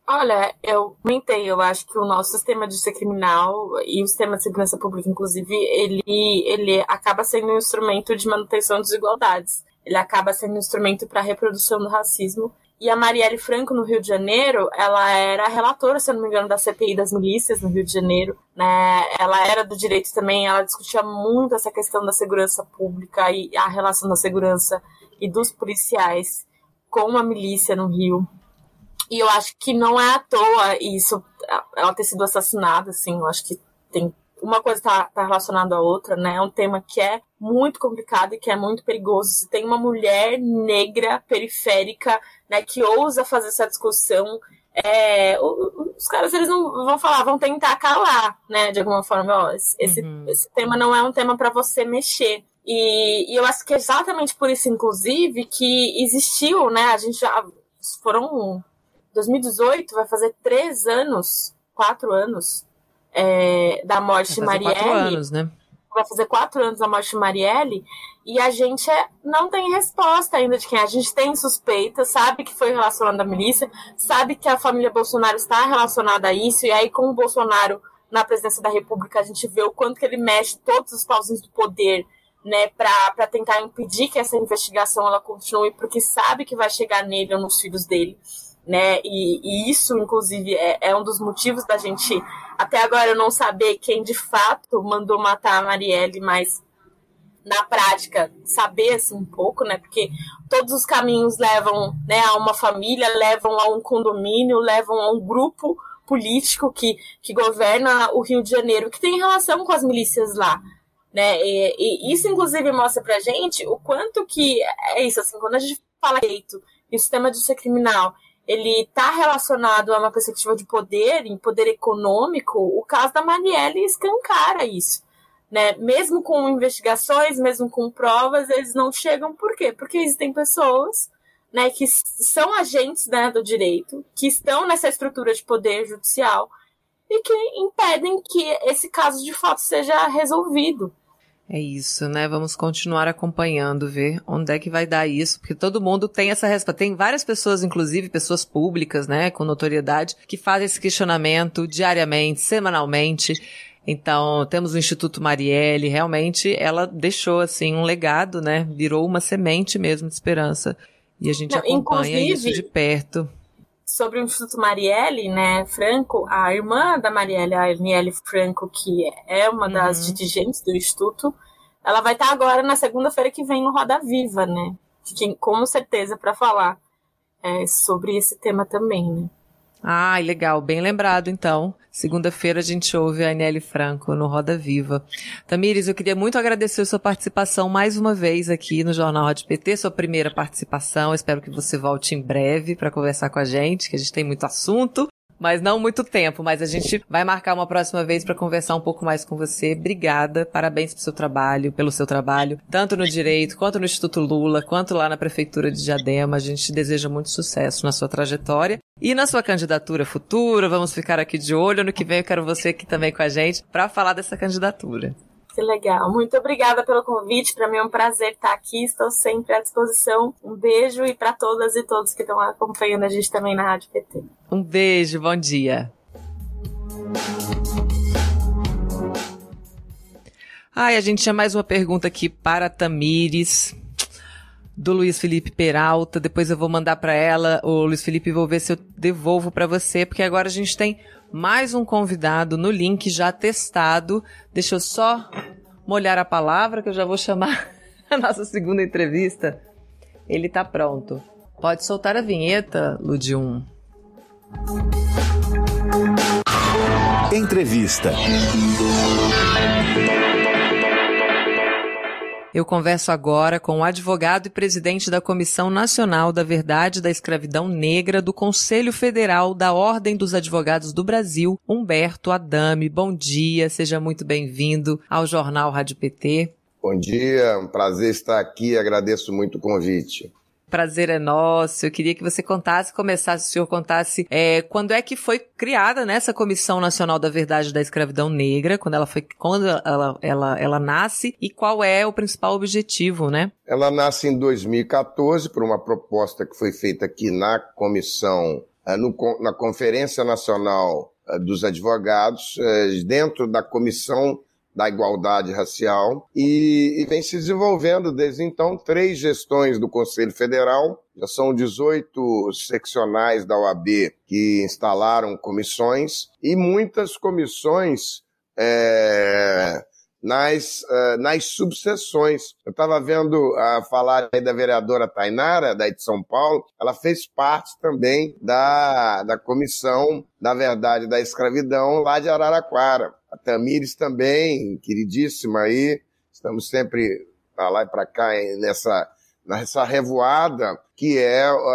Olha, eu comentei, eu acho que o nosso sistema de justiça criminal e o sistema de segurança pública, inclusive, ele, ele acaba sendo um instrumento de manutenção de desigualdades. Ele acaba sendo um instrumento para a reprodução do racismo. E a Marielle Franco, no Rio de Janeiro, ela era relatora, se eu não me engano, da CPI das milícias no Rio de Janeiro. Né? Ela era do direito também, ela discutia muito essa questão da segurança pública e a relação da segurança e dos policiais com a milícia no Rio. E eu acho que não é à toa isso, ela ter sido assassinada, assim, eu acho que tem uma coisa está tá relacionada à outra, né? É um tema que é muito complicado e que é muito perigoso. Se tem uma mulher negra periférica, né, que ousa fazer essa discussão, é, os caras eles não vão falar, vão tentar calar, né? De alguma forma, ó, esse, uhum. esse tema não é um tema para você mexer. E, e, eu acho que é exatamente por isso, inclusive, que existiu, né? A gente já foram 2018 vai fazer três anos, quatro anos, é, da morte de Marielle. Quatro anos, né? vai fazer quatro anos da morte de Marielle, e a gente é, não tem resposta ainda de quem é. A gente tem suspeita, sabe que foi relacionado à milícia, sabe que a família Bolsonaro está relacionada a isso, e aí com o Bolsonaro na presidência da República, a gente vê o quanto que ele mexe todos os pauzinhos do poder né, para tentar impedir que essa investigação ela continue, porque sabe que vai chegar nele ou nos filhos dele. Né? E, e isso, inclusive, é, é, um dos motivos da gente, até agora, não saber quem de fato mandou matar a Marielle, mas na prática saber assim, um pouco, né? Porque todos os caminhos levam né, a uma família, levam a um condomínio, levam a um grupo político que, que governa o Rio de Janeiro, que tem relação com as milícias lá. Né? E, e isso, inclusive, mostra pra gente o quanto que é isso, assim, quando a gente fala direito e o sistema de justiça criminal ele está relacionado a uma perspectiva de poder, em poder econômico, o caso da Marielle escancara isso. Né? Mesmo com investigações, mesmo com provas, eles não chegam por quê? Porque existem pessoas né, que são agentes né, do direito, que estão nessa estrutura de poder judicial e que impedem que esse caso de fato seja resolvido. É isso, né? Vamos continuar acompanhando, ver onde é que vai dar isso, porque todo mundo tem essa resposta. Tem várias pessoas, inclusive pessoas públicas, né, com notoriedade, que fazem esse questionamento diariamente, semanalmente. Então, temos o Instituto Marielle, realmente ela deixou assim um legado, né? Virou uma semente mesmo de esperança. E a gente Não, acompanha isso de perto. Sobre o Instituto Marielle, né, Franco, a irmã da Marielle, a Aniele Franco, que é uma das uhum. dirigentes do Instituto, ela vai estar agora na segunda-feira que vem no Roda Viva, né? Com certeza para falar é, sobre esse tema também, né? Ah, legal, bem lembrado então. Segunda-feira a gente ouve a Anelli Franco no Roda Viva. Tamires, eu queria muito agradecer a sua participação mais uma vez aqui no Jornal Rádio PT, sua primeira participação. Espero que você volte em breve para conversar com a gente, que a gente tem muito assunto mas não muito tempo. Mas a gente vai marcar uma próxima vez para conversar um pouco mais com você. Obrigada, parabéns pelo seu trabalho, pelo seu trabalho, tanto no direito, quanto no Instituto Lula, quanto lá na Prefeitura de Diadema. A gente deseja muito sucesso na sua trajetória. E na sua candidatura futura, vamos ficar aqui de olho. Ano que vem eu quero você aqui também com a gente para falar dessa candidatura. Que legal. Muito obrigada pelo convite. Para mim é um prazer estar aqui. Estou sempre à disposição. Um beijo e para todas e todos que estão acompanhando a gente também na Rádio PT. Um beijo, bom dia. Ai, a gente tinha mais uma pergunta aqui para Tamires do Luiz Felipe Peralta. Depois eu vou mandar para ela. O Luiz Felipe, vou ver se eu devolvo para você, porque agora a gente tem mais um convidado no link já testado. Deixa eu só molhar a palavra que eu já vou chamar a nossa segunda entrevista. Ele tá pronto. Pode soltar a vinheta, Ludium. Entrevista. Eu converso agora com o advogado e presidente da Comissão Nacional da Verdade da Escravidão Negra do Conselho Federal da Ordem dos Advogados do Brasil, Humberto Adame. Bom dia, seja muito bem-vindo ao Jornal Rádio PT. Bom dia, um prazer estar aqui, agradeço muito o convite prazer é nosso. Eu queria que você contasse, começasse, o senhor contasse é, quando é que foi criada né, essa Comissão Nacional da Verdade da Escravidão Negra, quando ela foi, quando ela, ela, ela nasce e qual é o principal objetivo, né? Ela nasce em 2014 por uma proposta que foi feita aqui na comissão, no, na Conferência Nacional é, dos Advogados, é, dentro da comissão da igualdade racial e, e, vem se desenvolvendo desde então três gestões do Conselho Federal. Já são 18 seccionais da OAB que instalaram comissões e muitas comissões é, nas, uh, nas subseções. Eu estava vendo uh, falar aí da vereadora Tainara, daí de São Paulo, ela fez parte também da, da comissão da verdade da escravidão lá de Araraquara. A Tamires também, queridíssima aí, estamos sempre para lá e para cá nessa, nessa revoada que é uh,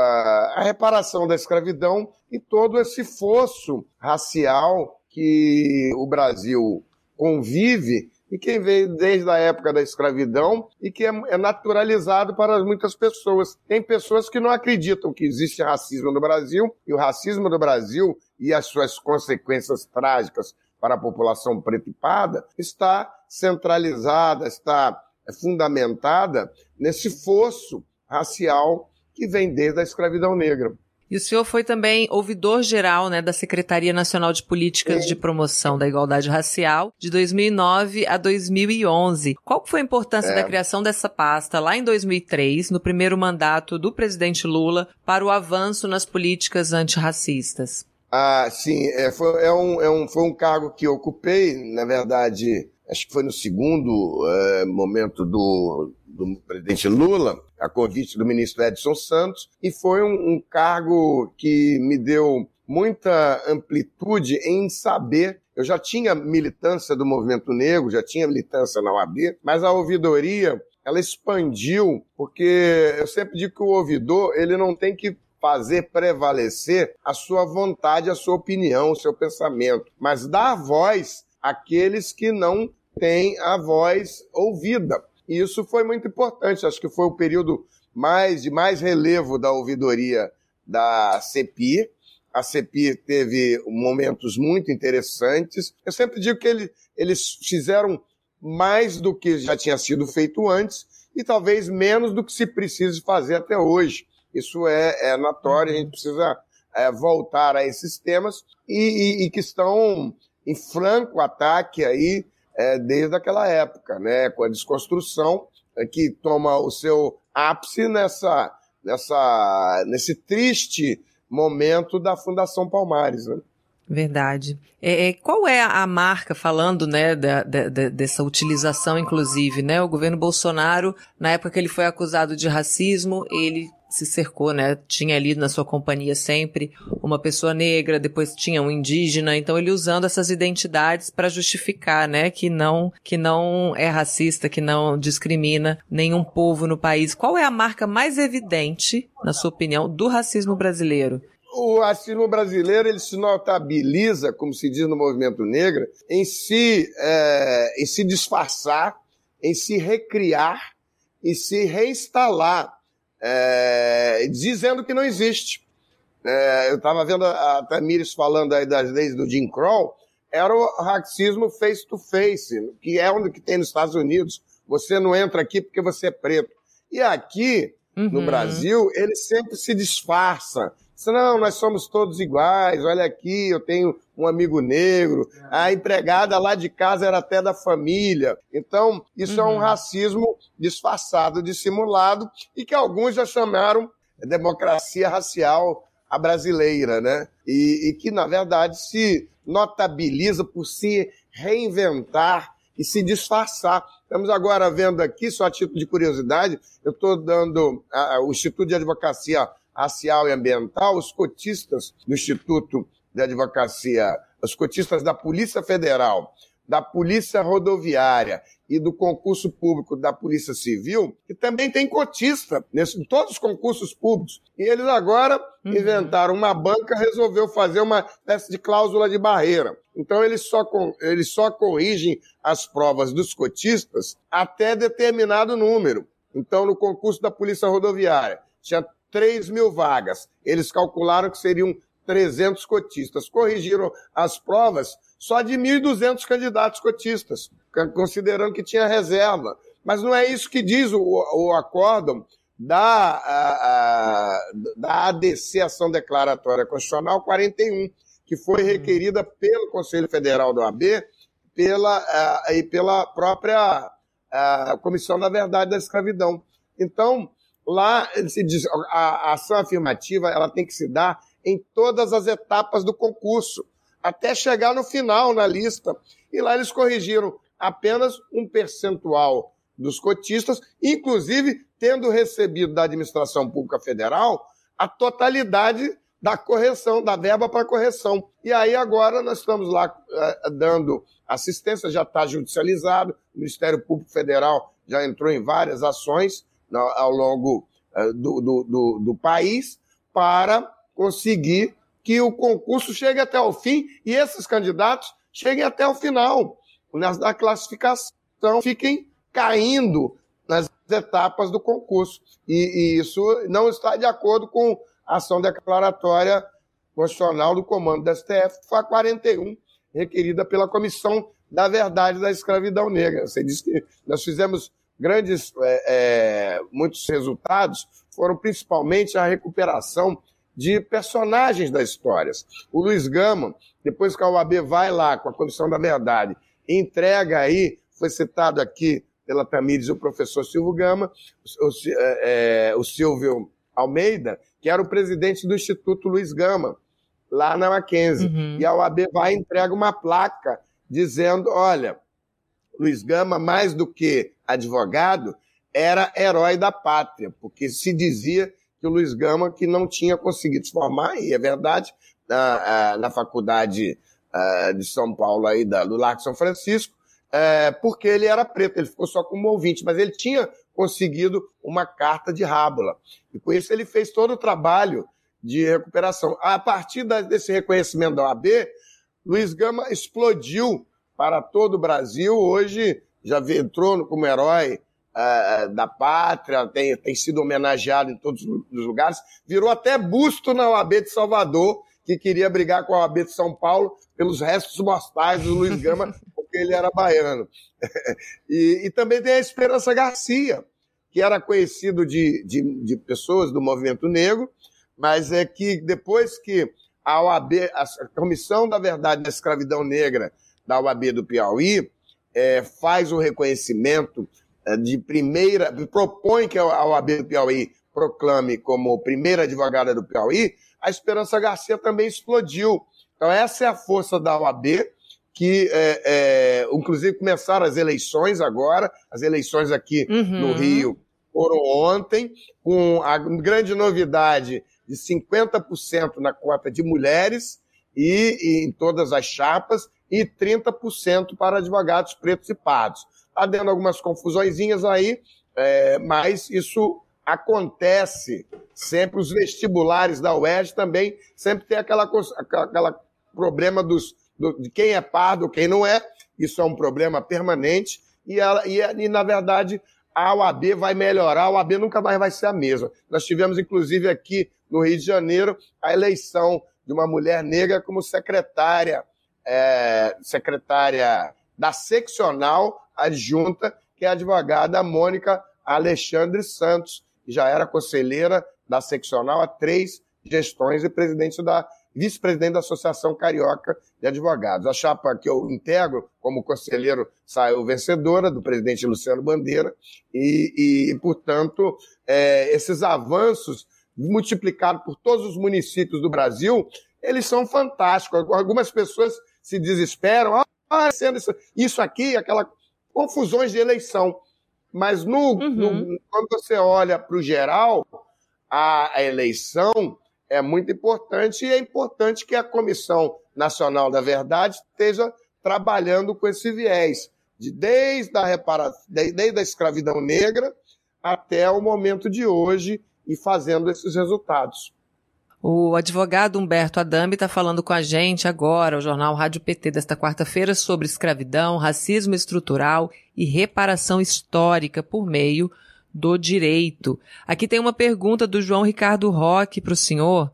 a reparação da escravidão e todo esse fosso racial que o Brasil convive e que veio desde a época da escravidão e que é, é, naturalizado para muitas pessoas. Tem pessoas que não acreditam que existe racismo no Brasil e o racismo no Brasil e as suas consequências trágicas para a população preta e parda está centralizada, está fundamentada nesse fosso racial que vem desde a escravidão negra. E o senhor foi também ouvidor geral né, da Secretaria Nacional de Políticas de Promoção da Igualdade Racial de 2009 a 2011. Qual foi a importância é. da criação dessa pasta lá em 2003, no primeiro mandato do presidente Lula, para o avanço nas políticas antirracistas? Ah, sim, é, foi, é um, é um, foi um cargo que ocupei, na verdade, acho que foi no segundo é, momento do, do presidente Lula, a convite do ministro Edson Santos, e foi um, um cargo que me deu muita amplitude em saber. Eu já tinha militância do movimento negro, já tinha militância na OAB, mas a ouvidoria ela expandiu, porque eu sempre digo que o ouvidor ele não tem que fazer prevalecer a sua vontade, a sua opinião, o seu pensamento, mas dar voz àqueles que não têm a voz ouvida. E isso foi muito importante, acho que foi o período mais de mais relevo da ouvidoria da CEPI. A CEPI teve momentos muito interessantes. Eu sempre digo que ele, eles fizeram mais do que já tinha sido feito antes e talvez menos do que se precisa fazer até hoje. Isso é, é notório, a gente precisa é, voltar a esses temas e, e, e que estão em franco ataque aí é, desde aquela época, né, com a desconstrução é, que toma o seu ápice nessa, nessa, nesse triste momento da Fundação Palmares. Né? Verdade. É, é, qual é a marca, falando né, da, da, dessa utilização, inclusive, né? O governo Bolsonaro, na época que ele foi acusado de racismo, ele se cercou, né? Tinha ali na sua companhia sempre uma pessoa negra, depois tinha um indígena, então ele usando essas identidades para justificar, né, que não que não é racista, que não discrimina nenhum povo no país. Qual é a marca mais evidente, na sua opinião, do racismo brasileiro? o racismo brasileiro ele se notabiliza, como se diz no movimento negro, em se, é, em se disfarçar, em se recriar e se reinstalar é, dizendo que não existe. É, eu estava vendo a Tamires falando aí das leis do Jim Crow, era o racismo face-to-face, -face, que é o que tem nos Estados Unidos. Você não entra aqui porque você é preto. E aqui, uhum. no Brasil, ele sempre se disfarça. Não, nós somos todos iguais. Olha aqui, eu tenho um amigo negro. A empregada lá de casa era até da família. Então, isso uhum. é um uhum. racismo disfarçado, dissimulado, e que alguns já chamaram democracia racial a brasileira, né? E, e que, na verdade, se notabiliza por se reinventar e se disfarçar. Estamos agora vendo aqui, só a título de curiosidade, eu estou dando a, o Instituto de Advocacia Racial e Ambiental, os cotistas do Instituto de Advocacia, os cotistas da Polícia Federal, da Polícia Rodoviária e do concurso público da Polícia Civil, que também tem cotista nesse, em todos os concursos públicos. E eles agora uhum. inventaram uma banca, resolveu fazer uma espécie de cláusula de barreira. Então eles só, eles só corrigem as provas dos cotistas até determinado número. Então, no concurso da Polícia Rodoviária, tinha 3 mil vagas. Eles calcularam que seriam 300 cotistas. Corrigiram as provas só de 1.200 candidatos cotistas, considerando que tinha reserva. Mas não é isso que diz o, o acórdão da, a, a, da ADC, Ação Declaratória Constitucional 41, que foi requerida pelo Conselho Federal do AB pela, a, e pela própria Comissão da Verdade da Escravidão. Então, Lá se diz, a, a ação afirmativa ela tem que se dar em todas as etapas do concurso, até chegar no final na lista. E lá eles corrigiram apenas um percentual dos cotistas, inclusive tendo recebido da administração pública federal a totalidade da correção, da verba para correção. E aí agora nós estamos lá uh, dando assistência, já está judicializado, o Ministério Público Federal já entrou em várias ações ao longo eh, do, do, do, do país para conseguir que o concurso chegue até o fim e esses candidatos cheguem até o final, na classificação, fiquem caindo nas etapas do concurso. E, e, isso não está de acordo com a ação declaratória constitucional do comando da STF, que foi a 41, requerida pela Comissão da Verdade da Escravidão Negra. Você disse que nós fizemos grandes, é, é, muitos resultados, foram principalmente a recuperação de personagens das histórias. O Luiz Gama, depois que a OAB vai lá com a Comissão da Verdade, entrega aí, foi citado aqui pela Tamires o professor Silvio Gama, o, é, é, o Silvio Almeida, que era o presidente do Instituto Luiz Gama, lá na Mackenzie. Uhum. E a OAB vai e entrega uma placa dizendo: olha, Luiz Gama, mais do que advogado, era herói da pátria, porque se dizia que o Luiz Gama que não tinha conseguido se formar, e é verdade, na, na faculdade de São Paulo, aí, do Largo São Francisco, é, porque ele era preto, ele ficou só como ouvinte, mas ele tinha conseguido uma carta de rábula. E com isso ele fez todo o trabalho de recuperação. A partir desse reconhecimento da OAB, Luiz Gama explodiu para todo o Brasil. Hoje já entrou como herói uh, da pátria, tem, tem sido homenageado em todos os lugares. Virou até busto na OAB de Salvador, que queria brigar com a OAB de São Paulo pelos restos mortais do Luiz Gama, porque ele era baiano. e, e, também tem a Esperança Garcia, que era conhecido de, de, de pessoas do movimento negro, mas é que depois que a OAB, a Comissão da Verdade da Escravidão Negra da OAB do Piauí, é, faz o reconhecimento é, de primeira, propõe que a OAB do Piauí proclame como primeira advogada do Piauí, a Esperança Garcia também explodiu. Então, essa é a força da OAB, que, é, é, inclusive, começaram as eleições agora, as eleições aqui uhum. no Rio foram ontem, com a grande novidade de 50% na cota de mulheres e, e, em todas as chapas e 30% para advogados pretos e pardos. Está dando algumas confusõezinhas aí, é, mas isso acontece sempre. Os vestibulares da UERJ também sempre tem aquela, aquela problema dos, do, de quem é pardo, quem não é. Isso é um problema permanente. E, ela, e, e, na verdade, a OAB vai melhorar, a OAB nunca mais vai ser a mesma. Nós tivemos, inclusive, aqui no Rio de Janeiro, a eleição de uma mulher negra como secretária, é, secretária da seccional adjunta, que é a advogada Mônica Alexandre Santos, que já era conselheira da seccional há três gestões e presidente da vice-presidente da Associação Carioca de Advogados. A chapa que eu integro como conselheiro saiu vencedora do presidente Luciano Bandeira e, e portanto, é, esses avanços multiplicado por todos os municípios do Brasil, eles são fantásticos. Algumas pessoas se desesperam, ah, sendo isso, isso aqui, aquela confusões de eleição. Mas no, uhum. no quando você olha para o geral, a, a eleição é muito importante e é importante que a Comissão Nacional da Verdade esteja trabalhando com esse viés, de desde a reparação, desde a escravidão negra até o momento de hoje, e fazendo esses resultados. O advogado Humberto Adame está falando com a gente agora, o jornal Rádio PT desta quarta-feira, sobre escravidão, racismo estrutural e reparação histórica por meio do direito. Aqui tem uma pergunta do João Ricardo Roque para o senhor.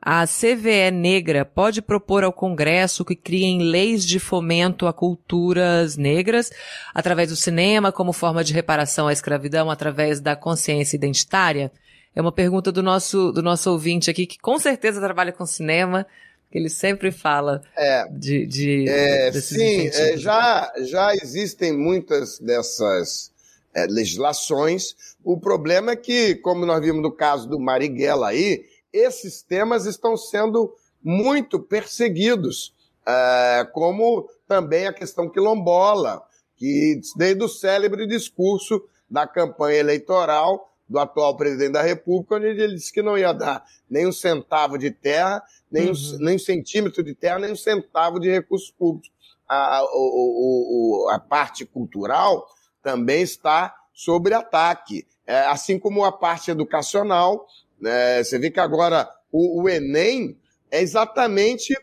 A CVE Negra pode propor ao Congresso que criem leis de fomento a culturas negras através do cinema como forma de reparação à escravidão através da consciência identitária? É uma pergunta do nosso, do nosso ouvinte aqui, que com certeza trabalha com cinema, que ele sempre fala é, de, de é, Sim, é, já, já existem muitas dessas é, legislações. O problema é que, como nós vimos no caso do Marighella aí, esses temas estão sendo muito perseguidos, é, como também a questão quilombola, que desde o célebre discurso da campanha eleitoral do atual presidente da República, onde ele disse que não ia dar nem um centavo de terra, nem, uhum. um, nem um centímetro de terra, nem um centavo de recursos públicos. A, a, a, a parte cultural também está sob ataque, é, assim como a parte educacional. Né, você vê que agora o, o Enem é exatamente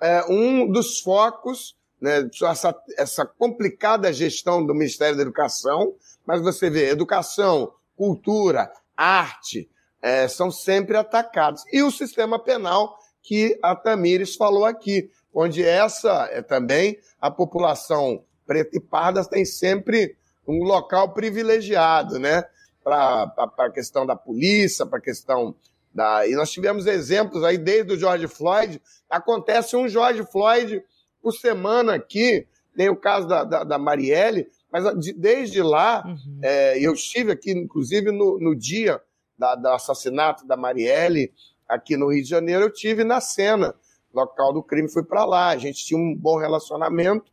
é, um dos focos, né, essa, essa complicada gestão do Ministério da Educação, mas você vê educação, cultura, arte, é, são sempre atacados. E o sistema penal que a Tamires falou aqui. onde essa é também a população preta e parda tem sempre um local privilegiado, né? Para a questão da polícia, para a questão da. E nós tivemos exemplos aí desde o George Floyd. Acontece um George Floyd por semana aqui, tem o caso da, da, da Marielle, mas desde lá, uhum. é, eu estive aqui, inclusive, no, no dia da, do assassinato da Marielle, aqui no Rio de Janeiro, eu tive na cena, local do crime, fui para lá. A gente tinha um bom relacionamento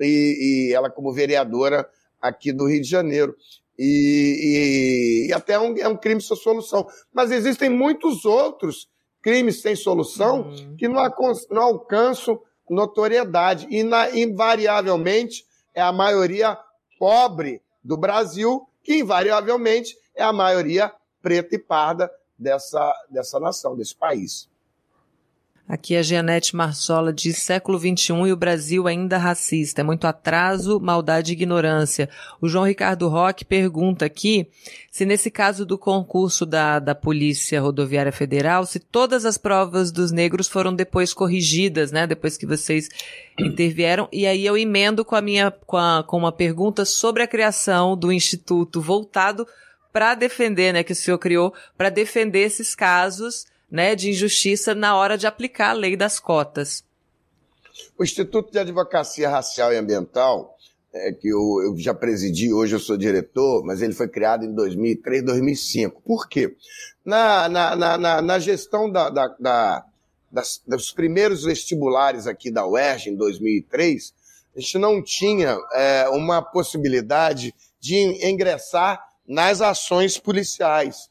e, e, ela como vereadora aqui do Rio de Janeiro. E, e, e até é um, é um crime sem solução. Mas existem muitos outros crimes sem solução uhum. que não, não alcançam notoriedade. E na, invariavelmente é a maioria pobre do Brasil, que invariavelmente é a maioria preta e parda dessa, dessa nação, desse país. Aqui a Jeanette Marsola diz século XXI e o Brasil ainda racista. É muito atraso, maldade e ignorância. O João Ricardo Roque pergunta aqui se nesse caso do concurso da, da Polícia Rodoviária Federal, se todas as provas dos negros foram depois corrigidas, né? Depois que vocês intervieram. E aí eu emendo com a minha, com, a, com uma pergunta sobre a criação do Instituto voltado para defender, né, que o senhor criou, para defender esses casos, né, de injustiça na hora de aplicar a lei das cotas. O Instituto de Advocacia Racial e Ambiental, é, que eu, eu, já presidi, hoje eu sou diretor, mas ele foi criado em 2003, 2005. Por quê? Na, na, na, na gestão da, da, da, das, dos primeiros vestibulares aqui da UERJ, em 2003, a gente não tinha é, uma possibilidade de ingressar nas ações policiais,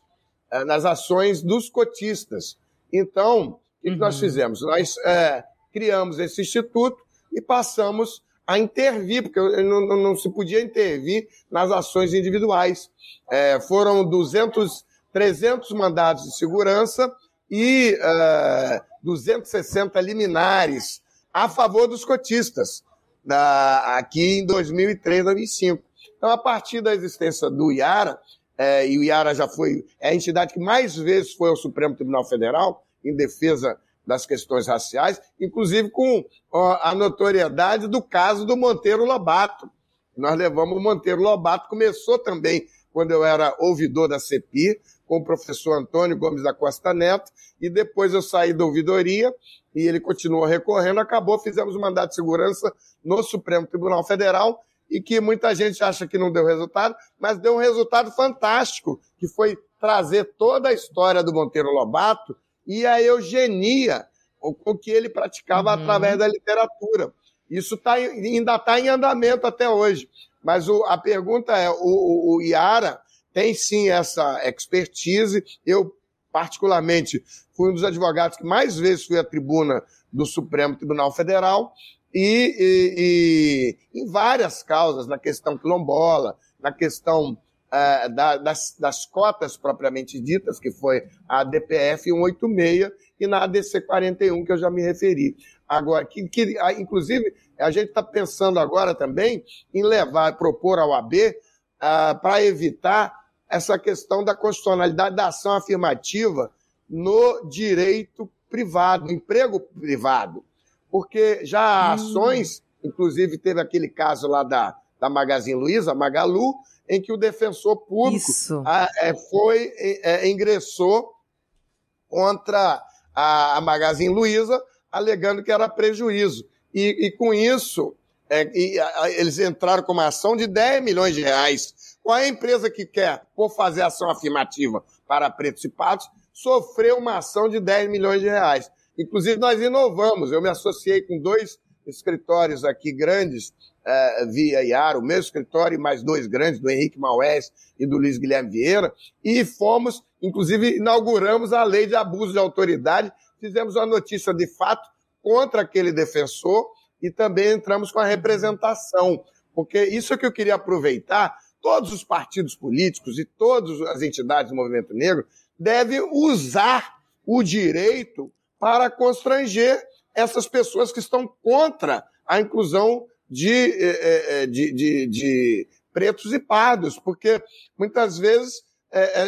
nas ações dos cotistas. Então, o que, uhum. nós fizemos? Nós é, criamos esse instituto e passamos a intervir, porque não, não, não se podia intervir nas ações individuais. É, foram 200, 300 mandados de segurança e é, 260 liminares a favor dos cotistas, da, aqui em 2003, 2005. Então, a partir da existência do IARA, é, e o IARA já foi é a entidade que mais vezes foi ao Supremo Tribunal Federal em defesa das questões raciais, inclusive com ó, a notoriedade do caso do Monteiro Lobato. Nós levamos o Monteiro Lobato, começou também quando eu era ouvidor da CEPI, com o professor Antônio Gomes da Costa Neto, e depois eu saí da ouvidoria e ele continuou recorrendo, acabou, fizemos o mandato de segurança no Supremo Tribunal Federal e que muita gente acha que não deu resultado, mas deu um resultado fantástico, que foi trazer toda a história do Monteiro Lobato e a eugenia, o que ele praticava uhum. através da literatura. Isso tá, ainda está em andamento até hoje. Mas o, a pergunta é: o, o, Iara tem sim essa expertise. Eu, particularmente, fui um dos advogados que mais vezes fui à tribuna do Supremo Tribunal Federal e, e, e em várias causas, na questão quilombola, na questão uh, da, das, das, cotas propriamente ditas, que foi a DPF 186 e na ADC 41, que eu já me referi. Agora, que, que inclusive, a gente está pensando agora também em levar, propor ao AB ah, para evitar essa questão da constitucionalidade da ação afirmativa no direito privado, no emprego privado porque já há hum. ações, inclusive teve aquele caso lá da, da Magazine Luiza, Magalu, em que o defensor público a, é, foi, é, ingressou contra a, a Magazine Luiza, alegando que era prejuízo. E, e com isso, é, e, a, eles entraram com uma ação de 10 milhões de reais. Qual é a empresa que quer, por fazer ação afirmativa para pretos e patos, sofreu uma ação de 10 milhões de reais? Inclusive, nós inovamos. Eu me associei com dois escritórios aqui grandes, é, via IAR, o meu escritório e mais dois grandes, do Henrique Maués e do Luiz Guilherme Vieira, e fomos, inclusive, inauguramos a lei de abuso de autoridade, fizemos uma notícia de fato contra aquele defensor e também entramos com a representação, porque isso é que eu queria aproveitar, todos os partidos políticos e todas as entidades do movimento negro devem usar o direito para constranger essas pessoas que estão contra a inclusão de, eh, eh, eh, de, de, de pretos e pardos, porque muitas vezes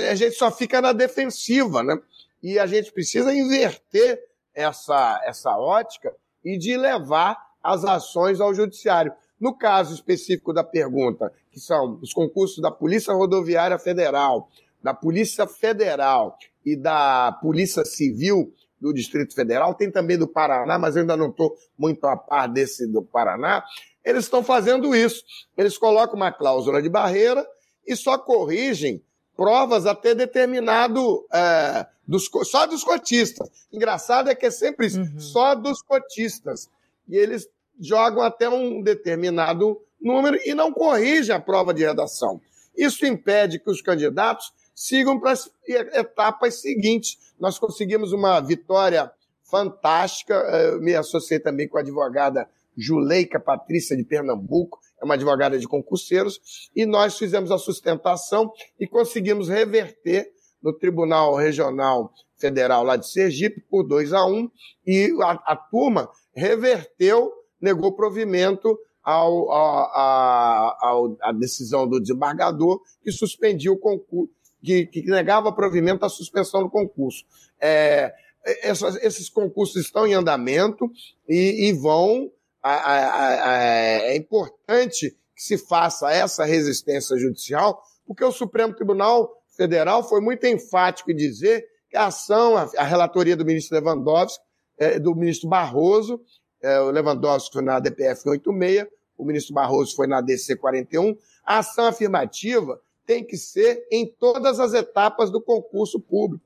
a gente só fica na defensiva, né? E a gente precisa inverter essa, essa ótica e de levar as ações ao judiciário. No caso específico da pergunta, que são os concursos da Polícia Rodoviária Federal, da Polícia Federal e da Polícia Civil do Distrito Federal, tem também do Paraná, mas eu ainda não estou muito a par desse do Paraná. Eles estão fazendo isso. Eles colocam uma cláusula de barreira e só corrigem provas até determinado. É, dos, só dos cotistas. Engraçado é que é sempre isso, uhum. só dos cotistas. E eles jogam até um determinado número e não corrigem a prova de redação. Isso impede que os candidatos sigam para as etapas seguintes. Nós conseguimos uma vitória fantástica. Eu me associei também com a advogada Juleika Patrícia de Pernambuco, é uma advogada de concurseiros, e nós fizemos a sustentação e conseguimos reverter no Tribunal Regional Federal lá de Sergipe por 2 a 1 um, e a, a turma reverteu, negou provimento ao, a, ao, a decisão do desembargador que suspendia o concurso, que, que negava provimento à suspensão do concurso. É, essas, esses concursos estão em andamento e, e vão. A, a, a, é importante que se faça essa resistência judicial, porque o Supremo Tribunal Federal foi muito enfático em dizer que a ação, a, relatoria do ministro Lewandowski, é, do ministro Barroso, é, o Lewandowski foi na DPF 86, o ministro Barroso foi na DC 41, a ação afirmativa tem que ser em todas as etapas do concurso público.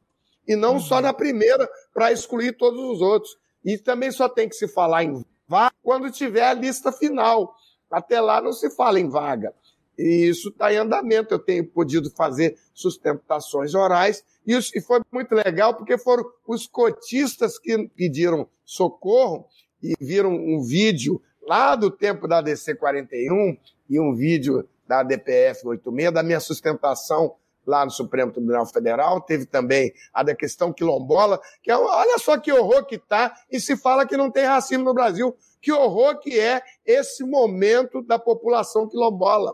E não uhum. só na primeira, para excluir todos os outros. E também só tem que se falar em vaga quando tiver a lista final. Até lá não se fala em vaga. E isso está em andamento. Eu tenho podido fazer sustentações orais. E, isso, e foi muito legal, porque foram os cotistas que pediram socorro e viram um vídeo lá do tempo da DC 41 e um vídeo da DPF 86, da minha sustentação lá no Supremo Tribunal Federal, teve também a da questão quilombola, que é, olha só que horror que tá, e se fala que não tem racismo no Brasil. Que horror que é esse momento da população quilombola,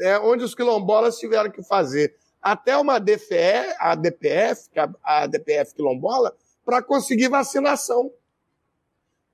é, onde os quilombolas tiveram que fazer até uma DFE, a DPF, é a DPF quilombola, para conseguir vacinação.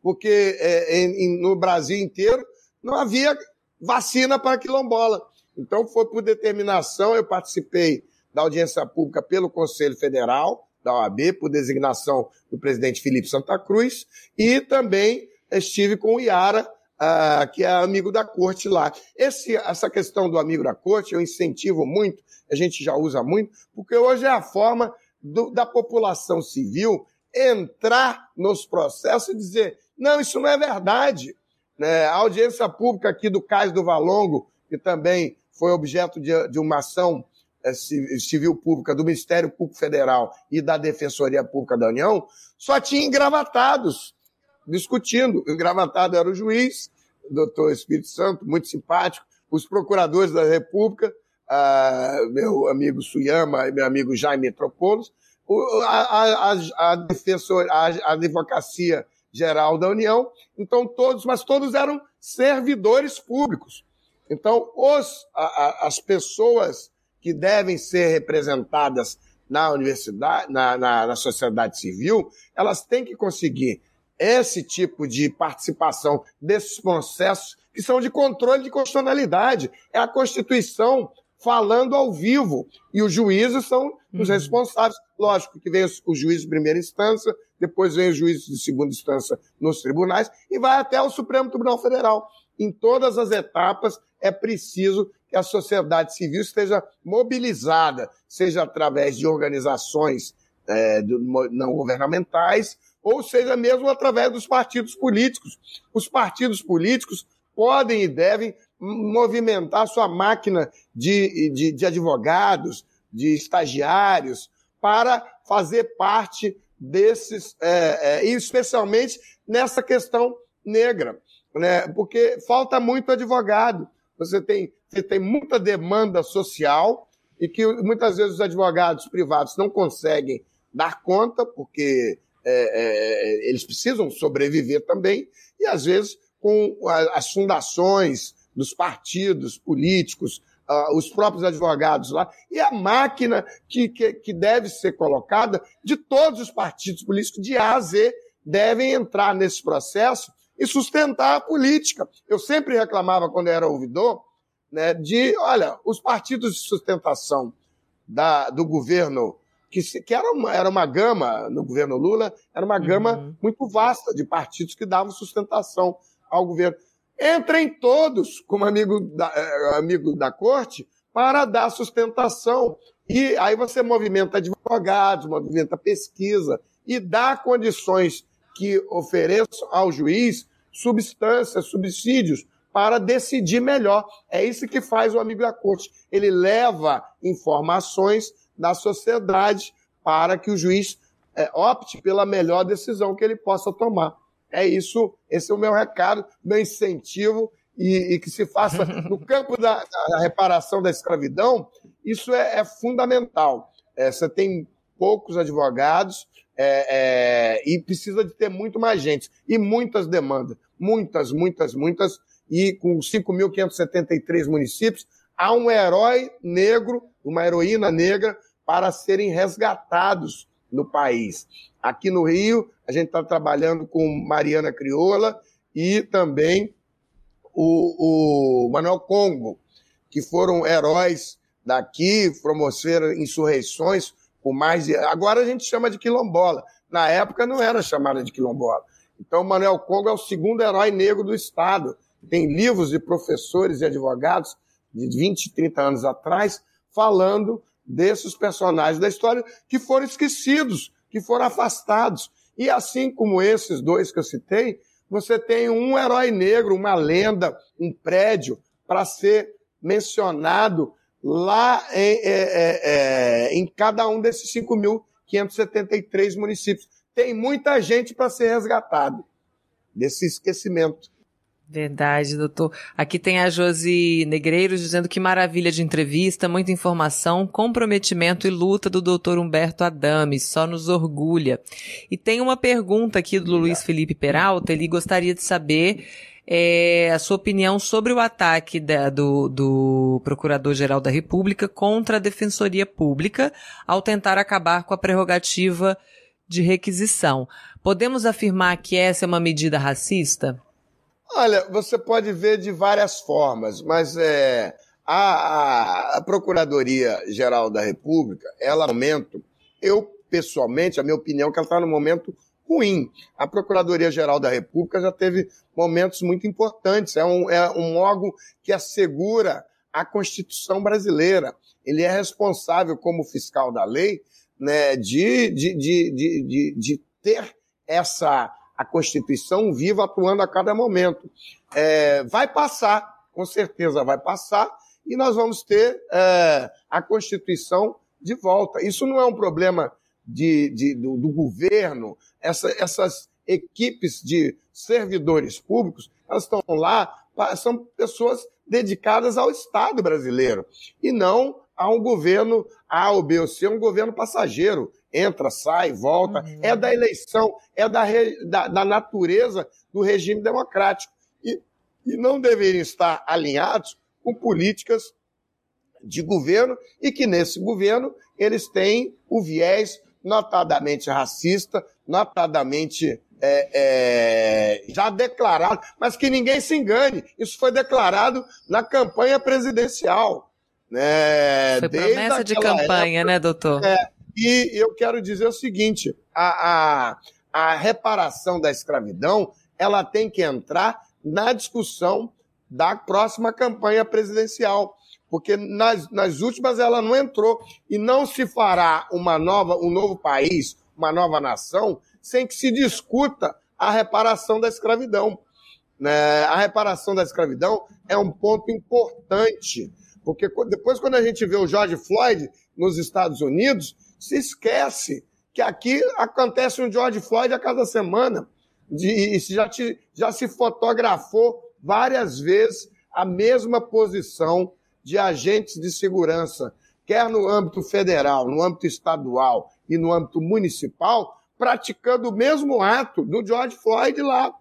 Porque é, em, no Brasil inteiro não havia vacina para quilombola. Então, foi por determinação, eu participei da audiência pública pelo Conselho Federal, da OAB, por designação do presidente Felipe Santa Cruz, e também estive com o Iara, uh, que é amigo da corte lá. Esse, essa questão do amigo da corte eu incentivo muito, a gente já usa muito, porque hoje é a forma do, da população civil entrar nos processos e dizer: não, isso não é verdade. Né? A audiência pública aqui do Cais do Valongo, que também foi objeto de, de uma ação é, civil pública do Ministério Público Federal e da Defensoria Pública da União, só tinha engravatados discutindo. O engravatado era o juiz, o doutor Espírito Santo, muito simpático, os procuradores da República, meu amigo Suyama e meu amigo Jaime Metropolos, a, a, a, defensor, a, a advocacia geral da União. Então, todos, mas todos eram servidores públicos. Então, os, a, a, as pessoas que devem ser representadas na universidade, na, na, na sociedade civil, elas têm que conseguir esse tipo de participação desses processos que são de controle de constitucionalidade. É a Constituição falando ao vivo. E os juízes são os uhum. responsáveis. Lógico que vem o juiz de primeira instância, depois vem o juiz de segunda instância nos tribunais e vai até o Supremo Tribunal Federal. Em todas as etapas é preciso que a sociedade civil esteja mobilizada, seja através de organizações é, não governamentais, ou seja mesmo através dos partidos políticos. Os partidos políticos podem e devem movimentar sua máquina de, de, de advogados, de estagiários, para fazer parte desses, é, é, especialmente nessa questão negra, né? porque falta muito advogado. Você tem, você tem muita demanda social e que muitas vezes os advogados privados não conseguem dar conta, porque é, é eles precisam sobreviver também, e às vezes com as fundações dos partidos políticos, uh, os próprios advogados lá, e a máquina que, que, que, deve ser colocada de todos os partidos políticos, de A a Z, devem entrar nesse processo e sustentar a política. Eu sempre reclamava, quando era ouvidor, né, de, olha, os partidos de sustentação da, do governo, que, que era, uma, era uma gama, no governo Lula, era uma gama uhum. muito vasta de partidos que davam sustentação ao governo. Entrem todos como amigo da, eh, amigo da corte para dar sustentação. E aí você movimenta advogados, movimenta pesquisa e dá condições que ofereçam ao juiz substâncias, subsídios para decidir melhor. É isso que faz o amigo da corte. Ele leva informações da sociedade para que o juiz é, opte pela melhor decisão que ele possa tomar. É isso, esse é o meu recado, meu incentivo, e, e que se faça no campo da, da, reparação da escravidão, isso é, é fundamental. É, você tem poucos advogados é, é, e precisa de ter muito mais gente e muitas demandas, muitas, muitas, muitas, e com 5.573 municípios, há um herói negro, uma heroína negra para serem resgatados no país. Aqui no Rio, a gente está trabalhando com Mariana Crioula e também o, o Manuel Congo, que foram heróis daqui, promoveram insurreições com mais de... Agora a gente chama de quilombola. Na época não era chamada de quilombola. Então, Manuel Congo é o segundo herói negro do Estado. Tem livros de professores e advogados de 20, 30 anos atrás falando desses personagens da história que foram esquecidos, que foram afastados. E assim como esses dois que eu citei, você tem um herói negro, uma lenda, um prédio para ser mencionado lá em, é, é, é em cada um desses 5.573 municípios. Tem muita gente para ser resgatado desse esquecimento. Verdade, doutor. Aqui tem a Josi Negreiros dizendo que maravilha de entrevista, muita informação, comprometimento e luta do doutor Humberto Adame, só nos orgulha. E tem uma pergunta aqui do Luiz Felipe Peralta, ele gostaria de saber é, a sua opinião sobre o ataque da, do, do Procurador-Geral da República contra a Defensoria Pública ao tentar acabar com a prerrogativa de requisição. Podemos afirmar que essa é uma medida racista? Olha, você pode ver de várias formas, mas é, a, a, a Procuradoria-Geral da República, ela, no momento, eu pessoalmente, a minha opinião é que ela está no momento ruim. A Procuradoria-Geral da República já teve momentos muito importantes, é um, é um órgão que assegura a Constituição brasileira. Ele é responsável, como fiscal da lei, né, de, de, de, de, de ter essa a Constituição viva atuando a cada momento. É, vai passar, com certeza vai passar, e nós vamos ter é, a Constituição de volta. Isso não é um problema de, de do, do, governo, Essa, essas equipes de servidores públicos, elas estão lá, são pessoas dedicadas ao Estado brasileiro, e não a um governo A ou B ou C, um governo passageiro entra, sai, volta. Uhum. É da eleição, é da, da, da, natureza do regime democrático. E, e não deveriam estar alinhados com políticas de governo e que nesse governo eles têm o viés notadamente racista, notadamente é, é, já declarado, mas que ninguém se engane, isso foi declarado na campanha presidencial. Né? Foi promessa de campanha, época, né, doutor? É, e eu quero dizer o seguinte: a, a, a reparação da escravidão ela tem que entrar na discussão da próxima campanha presidencial, porque nas, nas últimas ela não entrou e não se fará uma nova, um novo país, uma nova nação, sem que se discuta a reparação da escravidão. Né? A reparação da escravidão é um ponto importante, porque depois quando a gente vê o George Floyd nos Estados Unidos, se esquece que aqui acontece um George Floyd a cada semana. De, já, te, já se fotografou várias vezes a mesma posição de agentes de segurança, quer no âmbito federal, no âmbito estadual e no âmbito municipal, praticando o mesmo ato do George Floyd lá.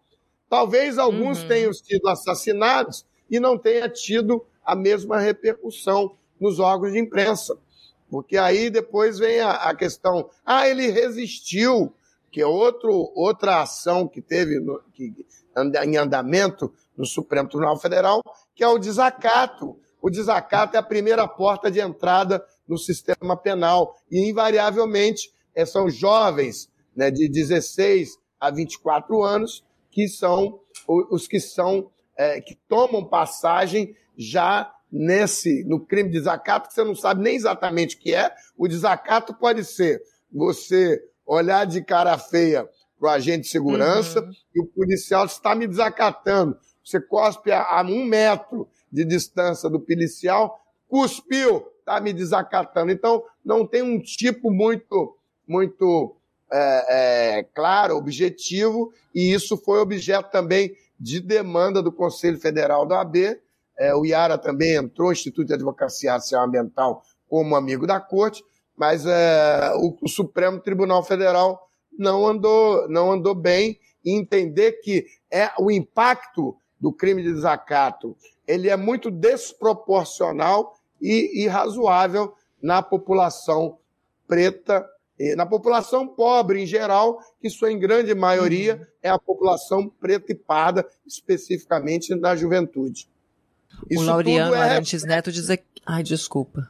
Talvez alguns uhum. tenham sido assassinados e não tenha tido a mesma repercussão nos órgãos de imprensa. Porque aí depois vem a, a questão, ah, ele resistiu. que é outro, outra ação que teve no, que, em andamento no Supremo Tribunal Federal, que é o desacato. O desacato é a primeira porta de entrada no sistema penal e, invariavelmente, é, são jovens né, de 16 a 24 anos que são os que são é, que tomam passagem já nesse no crime de desacato que você não sabe nem exatamente o que é. O desacato pode ser você olhar de cara feia para o agente de segurança uhum. e o policial está me desacatando. Você cospe a, a, um metro de distância do policial, cuspiu, está me desacatando. Então, não tem um tipo muito, muito é, é, claro, objetivo, e isso foi objeto também de demanda do Conselho Federal da AB. É, o IARA também entrou, o Instituto de Advocacia Racial Ambiental, como amigo da Corte, mas é, o, o, Supremo Tribunal Federal não andou, não andou bem em entender que é o impacto do crime de desacato ele é muito desproporcional e irrazoável na população preta, na população pobre em geral, que sua em grande maioria uhum. é a população preta e parda, especificamente na juventude. Isso o Laureano é Arantes Neto diz aqui... Ai, desculpa.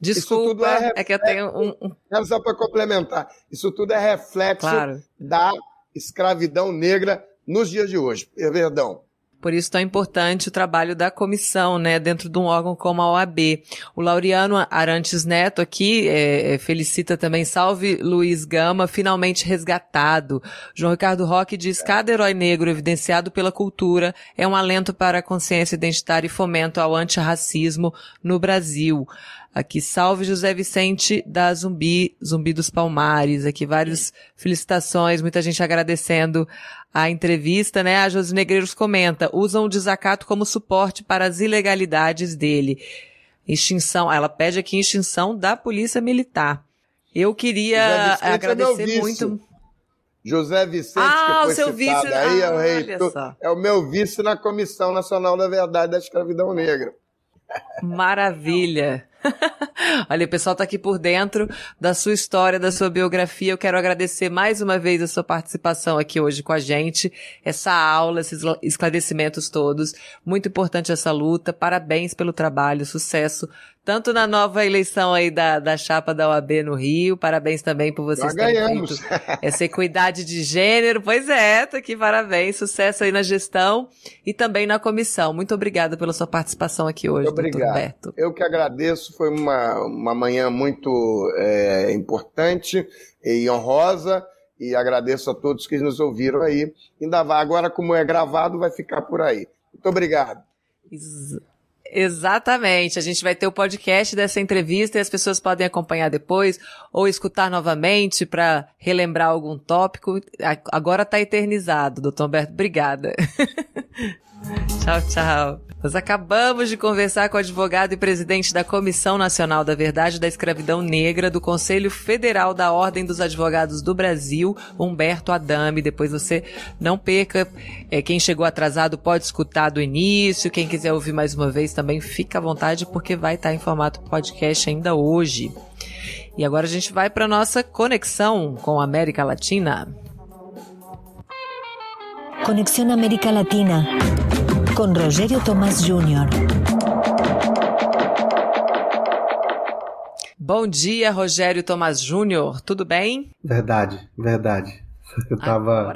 Desculpa, é, é, que eu tenho um. um... Só para complementar, isso tudo é reflexo claro. da escravidão negra nos dias de hoje. Perdão. Por isso tão importante o trabalho da comissão, né, dentro de um órgão como a OAB. O Laureano Arantes Neto aqui é, é, felicita também, salve Luiz Gama, finalmente resgatado. João Ricardo Roque diz, cada herói negro evidenciado pela cultura é um alento para a consciência identitária e fomento ao antirracismo no Brasil. Aqui, salve José Vicente da Zumbi, Zumbi dos Palmares. Aqui, várias felicitações, muita gente agradecendo a entrevista, né? A Josi Negreiros comenta, usam o desacato como suporte para as ilegalidades dele. Extinção, ela pede aqui extinção da Polícia Militar. Eu queria agradecer é muito. José Vicente, ah, que foi o seu vice... aí, ah, é, o reitor, é o meu vice na Comissão Nacional da Verdade da Escravidão Negra. Maravilha. Olha, o pessoal está aqui por dentro da sua história, da sua biografia. Eu quero agradecer mais uma vez a sua participação aqui hoje com a gente, essa aula, esses esclarecimentos todos. Muito importante essa luta. Parabéns pelo trabalho, sucesso tanto na nova eleição aí da, da chapa da OAB no Rio. Parabéns também por vocês terem feito essa equidade de gênero. Pois é, tá aqui, parabéns. Sucesso aí na gestão e também na comissão. Muito obrigada pela sua participação aqui hoje, Muito obrigado. Roberto. Eu que agradeço. Foi uma, uma manhã muito é, importante e honrosa. E agradeço a todos que nos ouviram aí. Ainda vai, agora, como é gravado, vai ficar por aí. Muito obrigado. Exatamente. A gente vai ter o podcast dessa entrevista e as pessoas podem acompanhar depois ou escutar novamente para relembrar algum tópico. Agora está eternizado, doutor Humberto. Obrigada. tchau, tchau. Nós acabamos de conversar com o advogado e presidente da Comissão Nacional da Verdade da Escravidão Negra do Conselho Federal da Ordem dos Advogados do Brasil, Humberto Adame. Depois você não perca. É, quem chegou atrasado pode escutar do início. Quem quiser ouvir mais uma vez também fica à vontade, porque vai estar em formato podcast ainda hoje. E agora a gente vai para nossa conexão com a América Latina. Conexão América Latina com Rogério Tomás Júnior. Bom dia, Rogério Tomás Júnior. Tudo bem? Verdade, verdade. Eu estava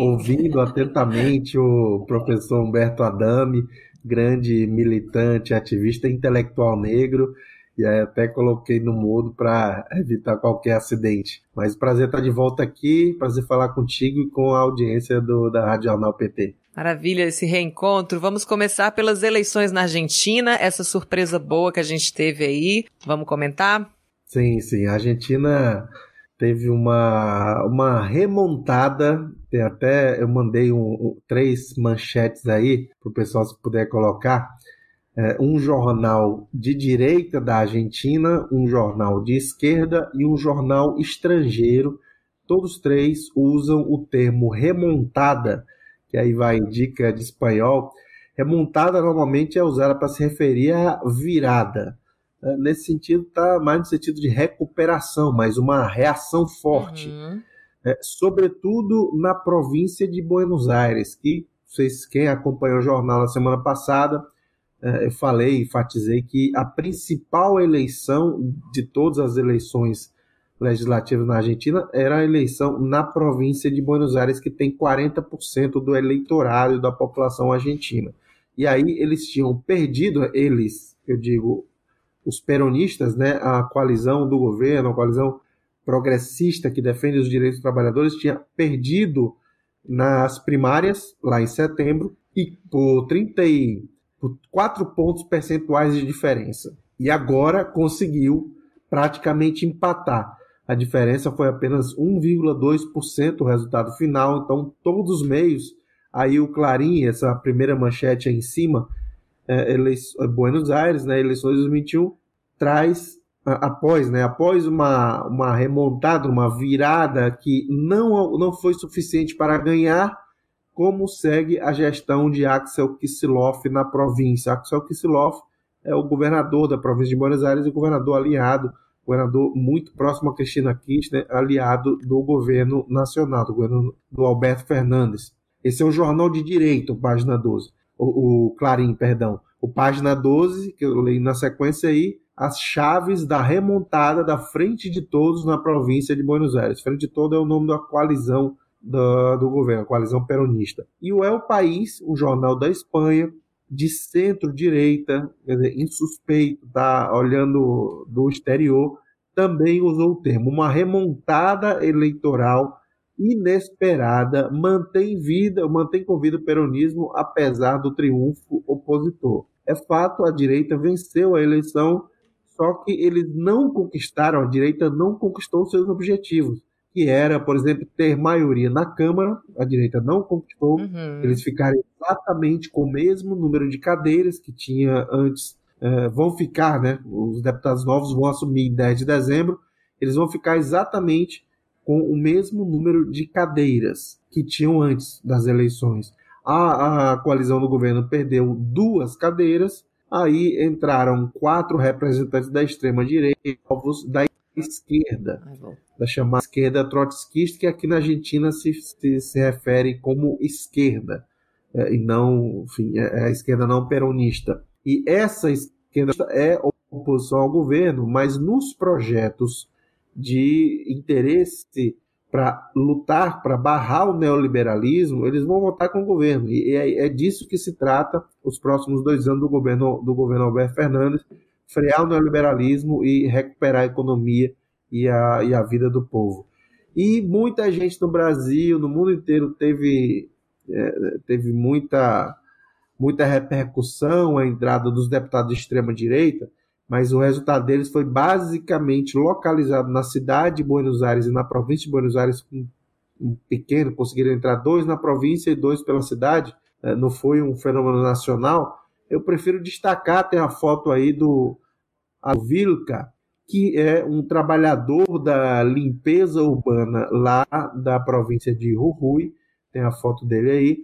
ouvindo atentamente o professor Humberto Adame, grande militante, ativista intelectual negro, e aí até coloquei no mudo para evitar qualquer acidente. Mas prazer estar de volta aqui, prazer falar contigo e com a audiência do, da Rádio Jornal PT. Maravilha esse reencontro. Vamos começar pelas eleições na Argentina, essa surpresa boa que a gente teve aí. Vamos comentar? Sim, sim. A Argentina teve uma, uma remontada. Tem até eu mandei um, um, três manchetes aí para o pessoal se puder colocar. É, um jornal de direita da Argentina, um jornal de esquerda e um jornal estrangeiro. Todos três usam o termo remontada que aí vai dica de espanhol, remontada normalmente é usada para se referir à virada. É, nesse sentido, está mais no sentido de recuperação, mas uma reação forte. Uhum. é, sobretudo na província de Buenos Aires, que vocês, quem acompanhou o jornal na semana passada, é, eu falei, enfatizei que a principal eleição de todas as eleições legislativas na Argentina era a eleição na província de Buenos Aires, que tem 40% do eleitorado da população argentina. E aí eles tinham perdido, eles, eu digo, os peronistas, né, a coalizão do governo, a coalizão progressista que defende os direitos dos trabalhadores, tinha perdido nas primárias, lá em setembro, e por 30 e, por 4 pontos percentuais de diferença. E agora conseguiu praticamente empatar. A diferença foi apenas 1,2% o resultado final, então todos os meios Aí o Clarim, essa primeira manchete aí em cima, é, é Buenos Aires, né, eleições de 2021, traz após, né, após uma, uma remontada, uma virada que não, não foi suficiente para ganhar, como segue a gestão de Axel Kicillof na província. Axel Kicillof é o governador da província de Buenos Aires e governador aliado, governador muito próximo a Cristina Kirchner, aliado do governo nacional, do governo do Alberto Fernandes. Esse é o Jornal de Direito, página 12. O, o Clarim, perdão. O página 12, que eu leio na sequência aí, as chaves da remontada da Frente de Todos na província de Buenos Aires. Frente de Todos é o nome da coalizão do, do governo, coalizão peronista. E o El País, o jornal da Espanha, de centro-direita, quer dizer, insuspeito, tá olhando do exterior, também usou o termo, uma remontada eleitoral inesperada mantém vida, mantém com vida o peronismo apesar do triunfo opositor. É fato, a direita venceu a eleição, só que eles não conquistaram, a direita não conquistou seus objetivos, que era, por exemplo, ter maioria na Câmara, a direita não conquistou, uhum. eles ficaram exatamente com o mesmo número de cadeiras que tinha antes, uh, vão ficar, né? Os deputados novos vão assumir em 10 de dezembro, eles vão ficar exatamente com o mesmo número de cadeiras que tinham antes das eleições. A, a coalizão do governo perdeu duas cadeiras, aí entraram quatro representantes da extrema-direita, povos da esquerda, da chamada esquerda trotskista, que aqui na Argentina se, se, se refere como esquerda, é, e não, enfim, é, é a esquerda não peronista. E essa esquerda é oposição ao governo, mas nos projetos de interesse para lutar, para barrar o neoliberalismo, eles vão votar com o governo. E é, é, disso que se trata os próximos dois anos do governo, do governo Alberto Fernandes, frear o neoliberalismo e recuperar a economia e a, e a vida do povo. E muita gente no Brasil, no mundo inteiro, teve, é, teve muita, muita repercussão a entrada dos deputados de extrema-direita, mas o resultado deles foi basicamente localizado na cidade de Buenos Aires e na província de Buenos Aires, um pequeno, conseguiram entrar dois na província e dois pela cidade, né? não foi um fenômeno nacional. Eu prefiro destacar, tem a foto aí do Vilca, que é um trabalhador da limpeza urbana lá da província de Jujuy, tem a foto dele aí,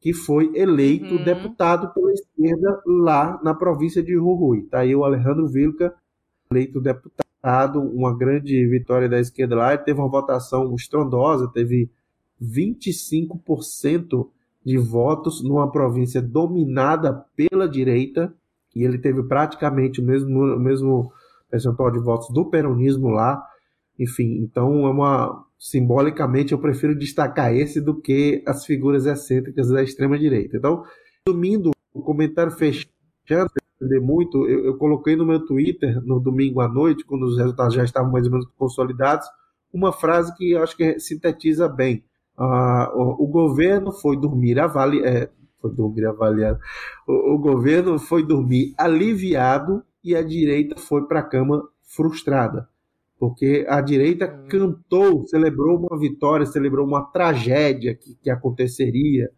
que foi eleito uhum. deputado pela esquerda lá na província de Jujuy. Está aí o Alejandro Vilca, eleito deputado, uma grande vitória da esquerda lá. Ele teve uma votação estrondosa, teve 25% de votos numa província dominada pela direita, e ele teve praticamente o mesmo, o mesmo percentual de votos do peronismo lá. Enfim, então é uma simbolicamente eu prefiro destacar esse do que as figuras excêntricas da extrema direita. Então, resumindo, o comentário fechando, muito, eu, eu, coloquei no meu Twitter no domingo à noite, quando os resultados já estavam mais ou menos consolidados, uma frase que eu acho que sintetiza bem. Uh, o, o, governo foi dormir avali é, foi dormir avaliado. O, o governo foi dormir aliviado e a direita foi para a cama frustrada porque a direita hum. cantou, celebrou uma vitória, celebrou uma tragédia que, que aconteceria,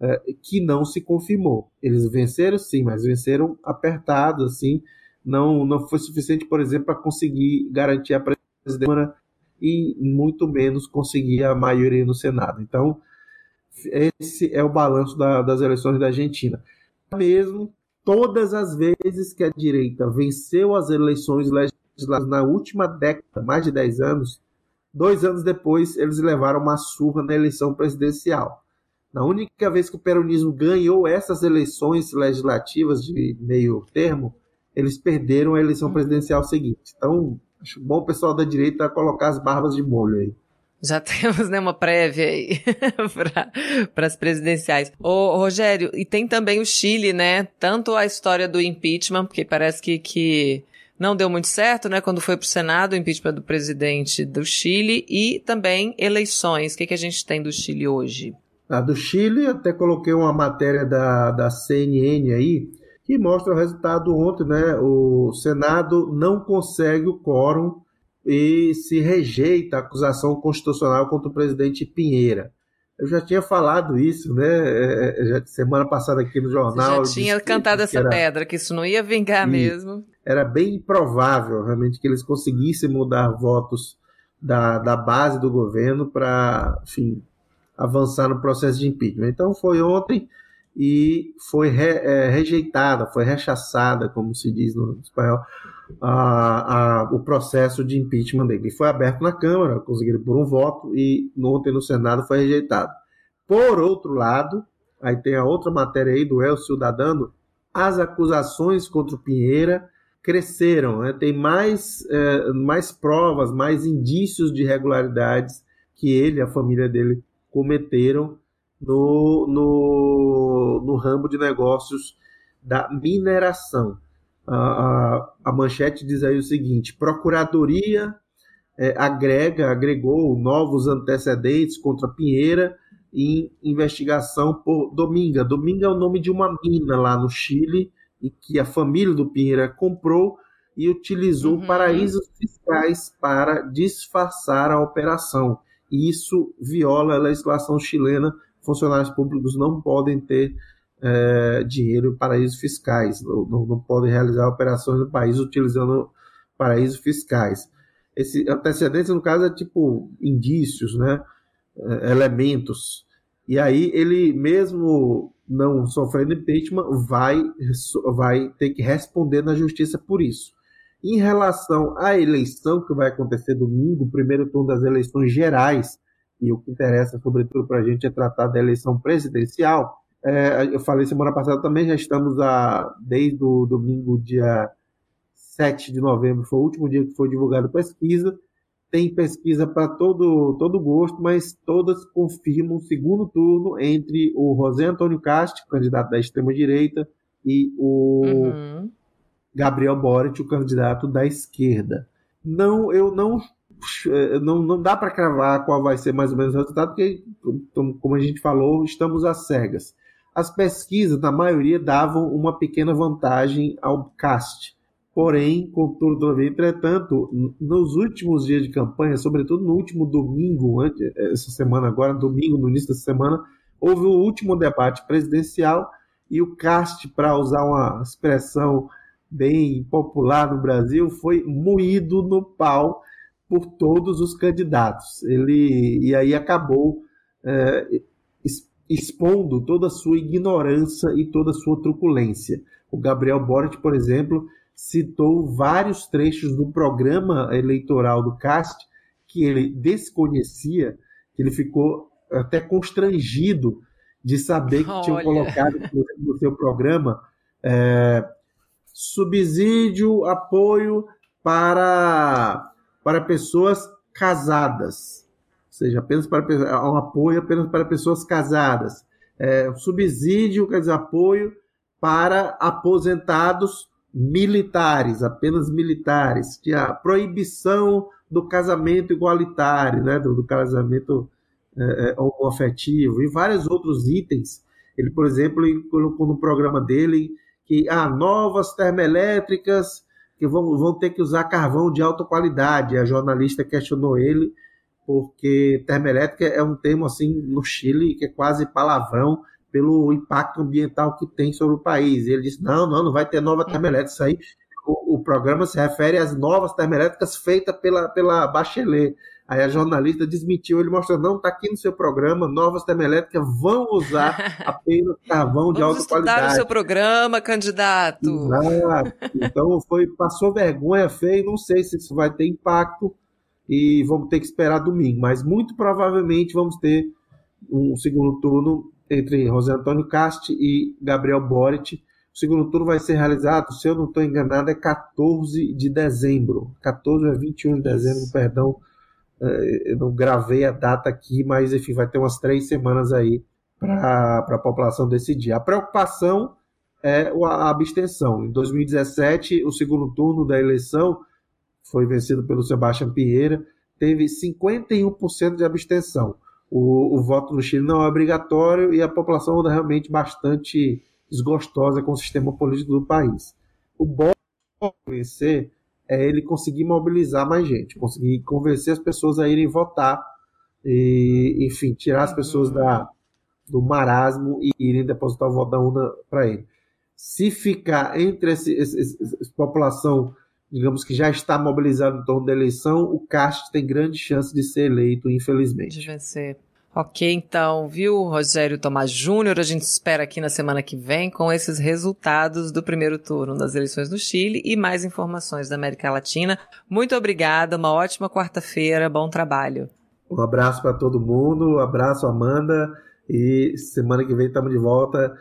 é, que não se confirmou. Eles venceram sim, mas venceram apertados, assim, não, não foi suficiente, por exemplo, para conseguir garantir a presidência e muito menos conseguir a maioria no Senado. Então, esse é o balanço da, das eleições da Argentina. Mesmo todas as vezes que a direita venceu as eleições legislativas na última década, mais de 10 anos, Dois anos depois, eles levaram uma surra na eleição presidencial. Na única vez que o peronismo ganhou essas eleições legislativas de meio termo, eles perderam a eleição presidencial seguinte. Então, acho bom o pessoal da direita colocar as barbas de molho aí. Já temos né, uma prévia aí para as presidenciais. Ô, Rogério, e tem também o Chile, né? Tanto a história do impeachment, porque parece que, que não deu muito certo, né? Quando foi para o Senado o impeachment do presidente do Chile e também eleições. O que, que a gente tem do Chile hoje? A do Chile, até coloquei uma matéria da, da CNN aí, que mostra o resultado ontem, né? O Senado não consegue o quórum e se rejeita a acusação constitucional contra o presidente Pinheira. Eu já tinha falado isso, né? É, é, semana passada aqui no jornal. Você já tinha cantado essa era, pedra, que isso não ia vingar mesmo. Era bem improvável, realmente, que eles conseguissem mudar votos da, da base do governo para, enfim, avançar no processo de impeachment. Então foi ontem e foi re, é, rejeitada, foi rechaçada, como se diz no espanhol, a, a, o processo de impeachment dele. Ele foi aberto na Câmara, conseguiram por um voto, e ontem no Senado foi rejeitado. Por outro lado, aí tem a outra matéria aí do El Cidadano, as acusações contra o Pinheira cresceram, né? tem mais, é, mais provas, mais indícios de irregularidades que ele e a família dele cometeram no, no, no ramo de negócios da mineração a, a, a manchete diz aí o seguinte: Procuradoria é, agrega, agregou novos antecedentes contra Pinheira em investigação por Dominga. Dominga é o nome de uma mina lá no Chile e que a família do Pinheira comprou e utilizou uhum. paraísos fiscais para disfarçar a operação. E isso viola a legislação chilena. Funcionários públicos não podem ter é, dinheiro em paraísos fiscais, não, não, podem realizar operações no país utilizando paraísos fiscais. Esse antecedentes, no caso, é tipo indícios, né? É, elementos. E aí ele, mesmo não sofrendo impeachment, vai, vai ter que responder na justiça por isso. Em relação à eleição que vai acontecer domingo, primeiro turno das eleições gerais, e o que interessa, sobretudo, para a gente é tratar da eleição presidencial, é, eu falei semana passada também, já estamos a, desde o domingo, dia 7 de novembro, foi o último dia que foi divulgada a pesquisa. Tem pesquisa para todo, todo gosto, mas todas confirmam o segundo turno entre o José Antônio Castro, candidato da extrema-direita, e o uhum. Gabriel Boric, o candidato da esquerda. Não, eu não não, não dá para cravar qual vai ser mais ou menos o resultado, porque, como a gente falou, estamos às cegas. As pesquisas, na maioria, davam uma pequena vantagem ao CAST. Porém, contudo, entretanto, nos últimos dias de campanha, sobretudo no último domingo, essa semana agora, domingo, no início da semana, houve o último debate presidencial e o CAST, para usar uma expressão bem popular no Brasil, foi moído no pau por todos os candidatos. Ele e aí acabou é, expondo toda a sua ignorância e toda a sua truculência. O Gabriel Boric, por exemplo, citou vários trechos do programa eleitoral do CAST que ele desconhecia, que ele ficou até constrangido de saber que Olha. tinham colocado no seu programa é, subsídio, apoio para, para pessoas casadas seja, apenas para um apoio apenas para pessoas casadas. É, subsídio, quer dizer, apoio para aposentados militares, apenas militares. Tinha proibição do casamento igualitário, né, do, do casamento é, é e vários outros itens. Ele, por exemplo, colocou no programa dele que há ah, novas termoelétricas que vão, vão ter que usar carvão de alta qualidade. A jornalista questionou ele porque termoelétrica é um termo assim no Chile que é quase palavrão pelo impacto ambiental que tem sobre o país. E ele disse: não, não, não vai ter nova termoelétrica. Isso aí, o, o programa se refere às novas termoelétricas feitas pela, pela Bachelet. Aí a jornalista desmentiu, ele mostrou, não, está aqui no seu programa, novas termoelétricas vão usar apenas carvão de alta qualidade. Vamos o seu programa, candidato. Exato. Então foi, passou vergonha feia, não sei se isso vai ter impacto, e vamos ter que esperar domingo. Mas muito provavelmente vamos ter um segundo turno entre José Antônio Casti e Gabriel Boric. O segundo turno vai ser realizado, se eu não estou enganado, é 14 de dezembro. 14 a 21 de dezembro, perdão. É, eu não gravei a data aqui, mas enfim, vai ter umas três semanas aí para a população decidir. A preocupação é a abstenção. Em 2017, o segundo turno da eleição foi vencido pelo Sebastião Pinheira, teve 51% de abstenção. O, o, voto no Chile não é obrigatório e a população anda realmente bastante desgostosa com o sistema político do país. O bom vencer é ele conseguir mobilizar mais gente, conseguir convencer as pessoas a irem votar e, enfim, tirar as pessoas da, do marasmo e irem depositar o voto da urna para ele. Se ficar entre essa população, digamos que já está mobilizada em torno da eleição, o Castro tem grande chance de ser eleito, infelizmente. De vencer. Ok, então, viu, Rogério Tomás Júnior? A gente espera aqui na semana que vem com esses resultados do primeiro turno das eleições no Chile e mais informações da América Latina. Muito obrigada, uma ótima quarta-feira, bom trabalho. Um abraço para todo mundo, um abraço, Amanda, e semana que vem estamos de volta,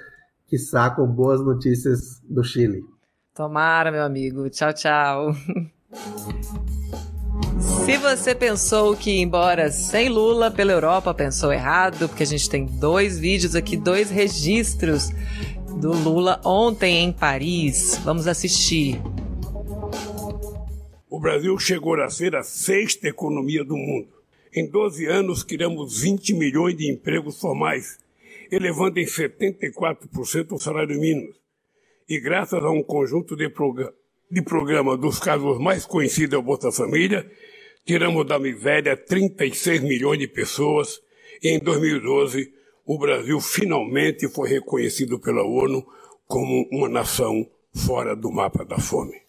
quiçá com boas notícias do Chile. Tomara, meu amigo. Tchau, tchau. Se você pensou que embora sem Lula pela Europa, pensou errado, porque a gente tem dois vídeos aqui, dois registros do Lula ontem em Paris. Vamos assistir. O Brasil chegou a ser a sexta economia do mundo. Em 12 anos, criamos 20 milhões de empregos formais, elevando em 74% o salário mínimo. E graças a um conjunto de, prog de programas dos casos mais conhecidos é o Bolsa Família, tiramos da miséria 36 milhões de pessoas e em 2012 o Brasil finalmente foi reconhecido pela ONU como uma nação fora do mapa da fome.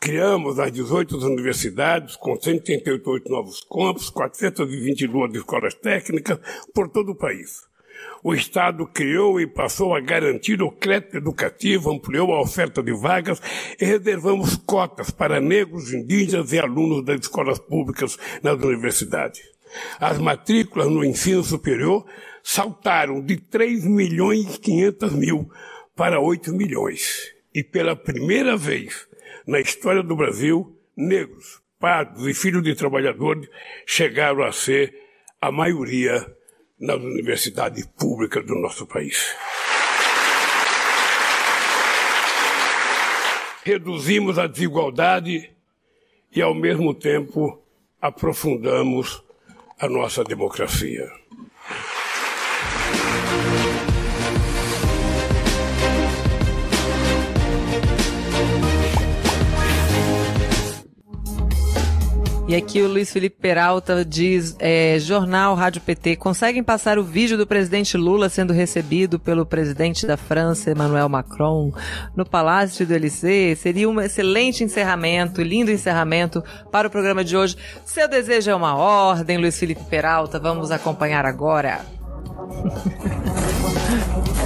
Criamos as 18 universidades, com 188 novos campos, 422 escolas técnicas por todo o país. O Estado criou e passou a garantir o crédito educativo, ampliou a oferta de vagas e reservamos cotas para negros, indígenas e alunos das escolas públicas nas universidades. As matrículas no ensino superior saltaram de 3 milhões e 500 mil para 8 milhões. E pela primeira vez, na história do Brasil, negros, pardos e filhos de trabalhadores chegaram a ser a maioria nas universidades públicas do nosso país. Reduzimos a desigualdade e, ao mesmo tempo, aprofundamos a nossa democracia. E aqui o Luiz Felipe Peralta diz, é, jornal Rádio PT, conseguem passar o vídeo do presidente Lula sendo recebido pelo presidente da França, Emmanuel Macron, no Palácio do Élysée? Seria um excelente encerramento, lindo encerramento para o programa de hoje. Seu desejo é uma ordem, Luiz Felipe Peralta, vamos acompanhar agora.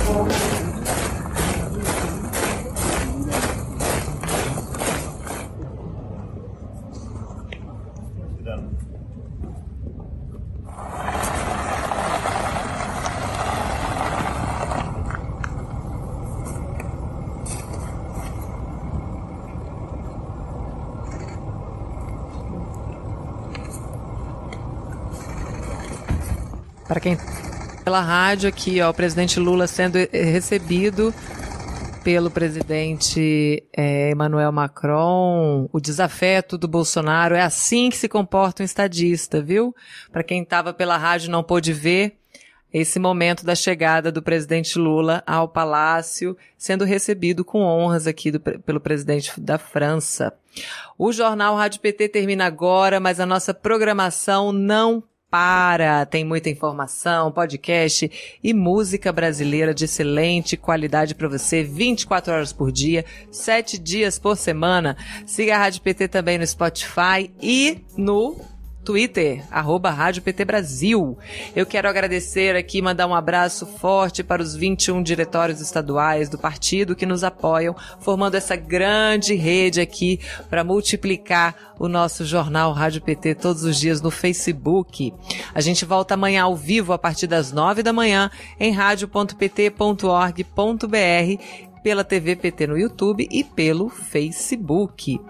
Para quem pela rádio aqui, ó, o presidente Lula sendo recebido pelo presidente é, Emmanuel Macron, o desafeto do Bolsonaro, é assim que se comporta um estadista, viu? Para quem estava pela rádio não pôde ver esse momento da chegada do presidente Lula ao palácio, sendo recebido com honras aqui do, pelo presidente da França. O jornal Rádio PT termina agora, mas a nossa programação não para, tem muita informação, podcast e música brasileira de excelente qualidade para você, 24 horas por dia, 7 dias por semana. Siga a Rádio PT também no Spotify e no Twitter, arroba Rádio PT Brasil. Eu quero agradecer aqui, mandar um abraço forte para os 21 diretórios estaduais do partido que nos apoiam, formando essa grande rede aqui para multiplicar o nosso jornal Rádio PT todos os dias no Facebook. A gente volta amanhã ao vivo a partir das nove da manhã em rádio.pt.org.br pela TV PT no YouTube e pelo Facebook.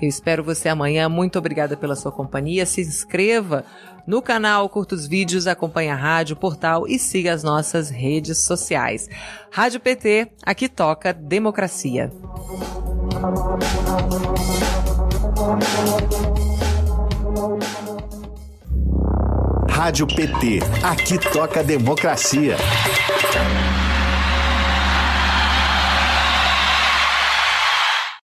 Eu espero você amanhã. Muito obrigada pela sua companhia. Se inscreva no canal, curta os vídeos, acompanhe a rádio, portal e siga as nossas redes sociais. Rádio PT, aqui toca democracia. Rádio PT, aqui toca democracia.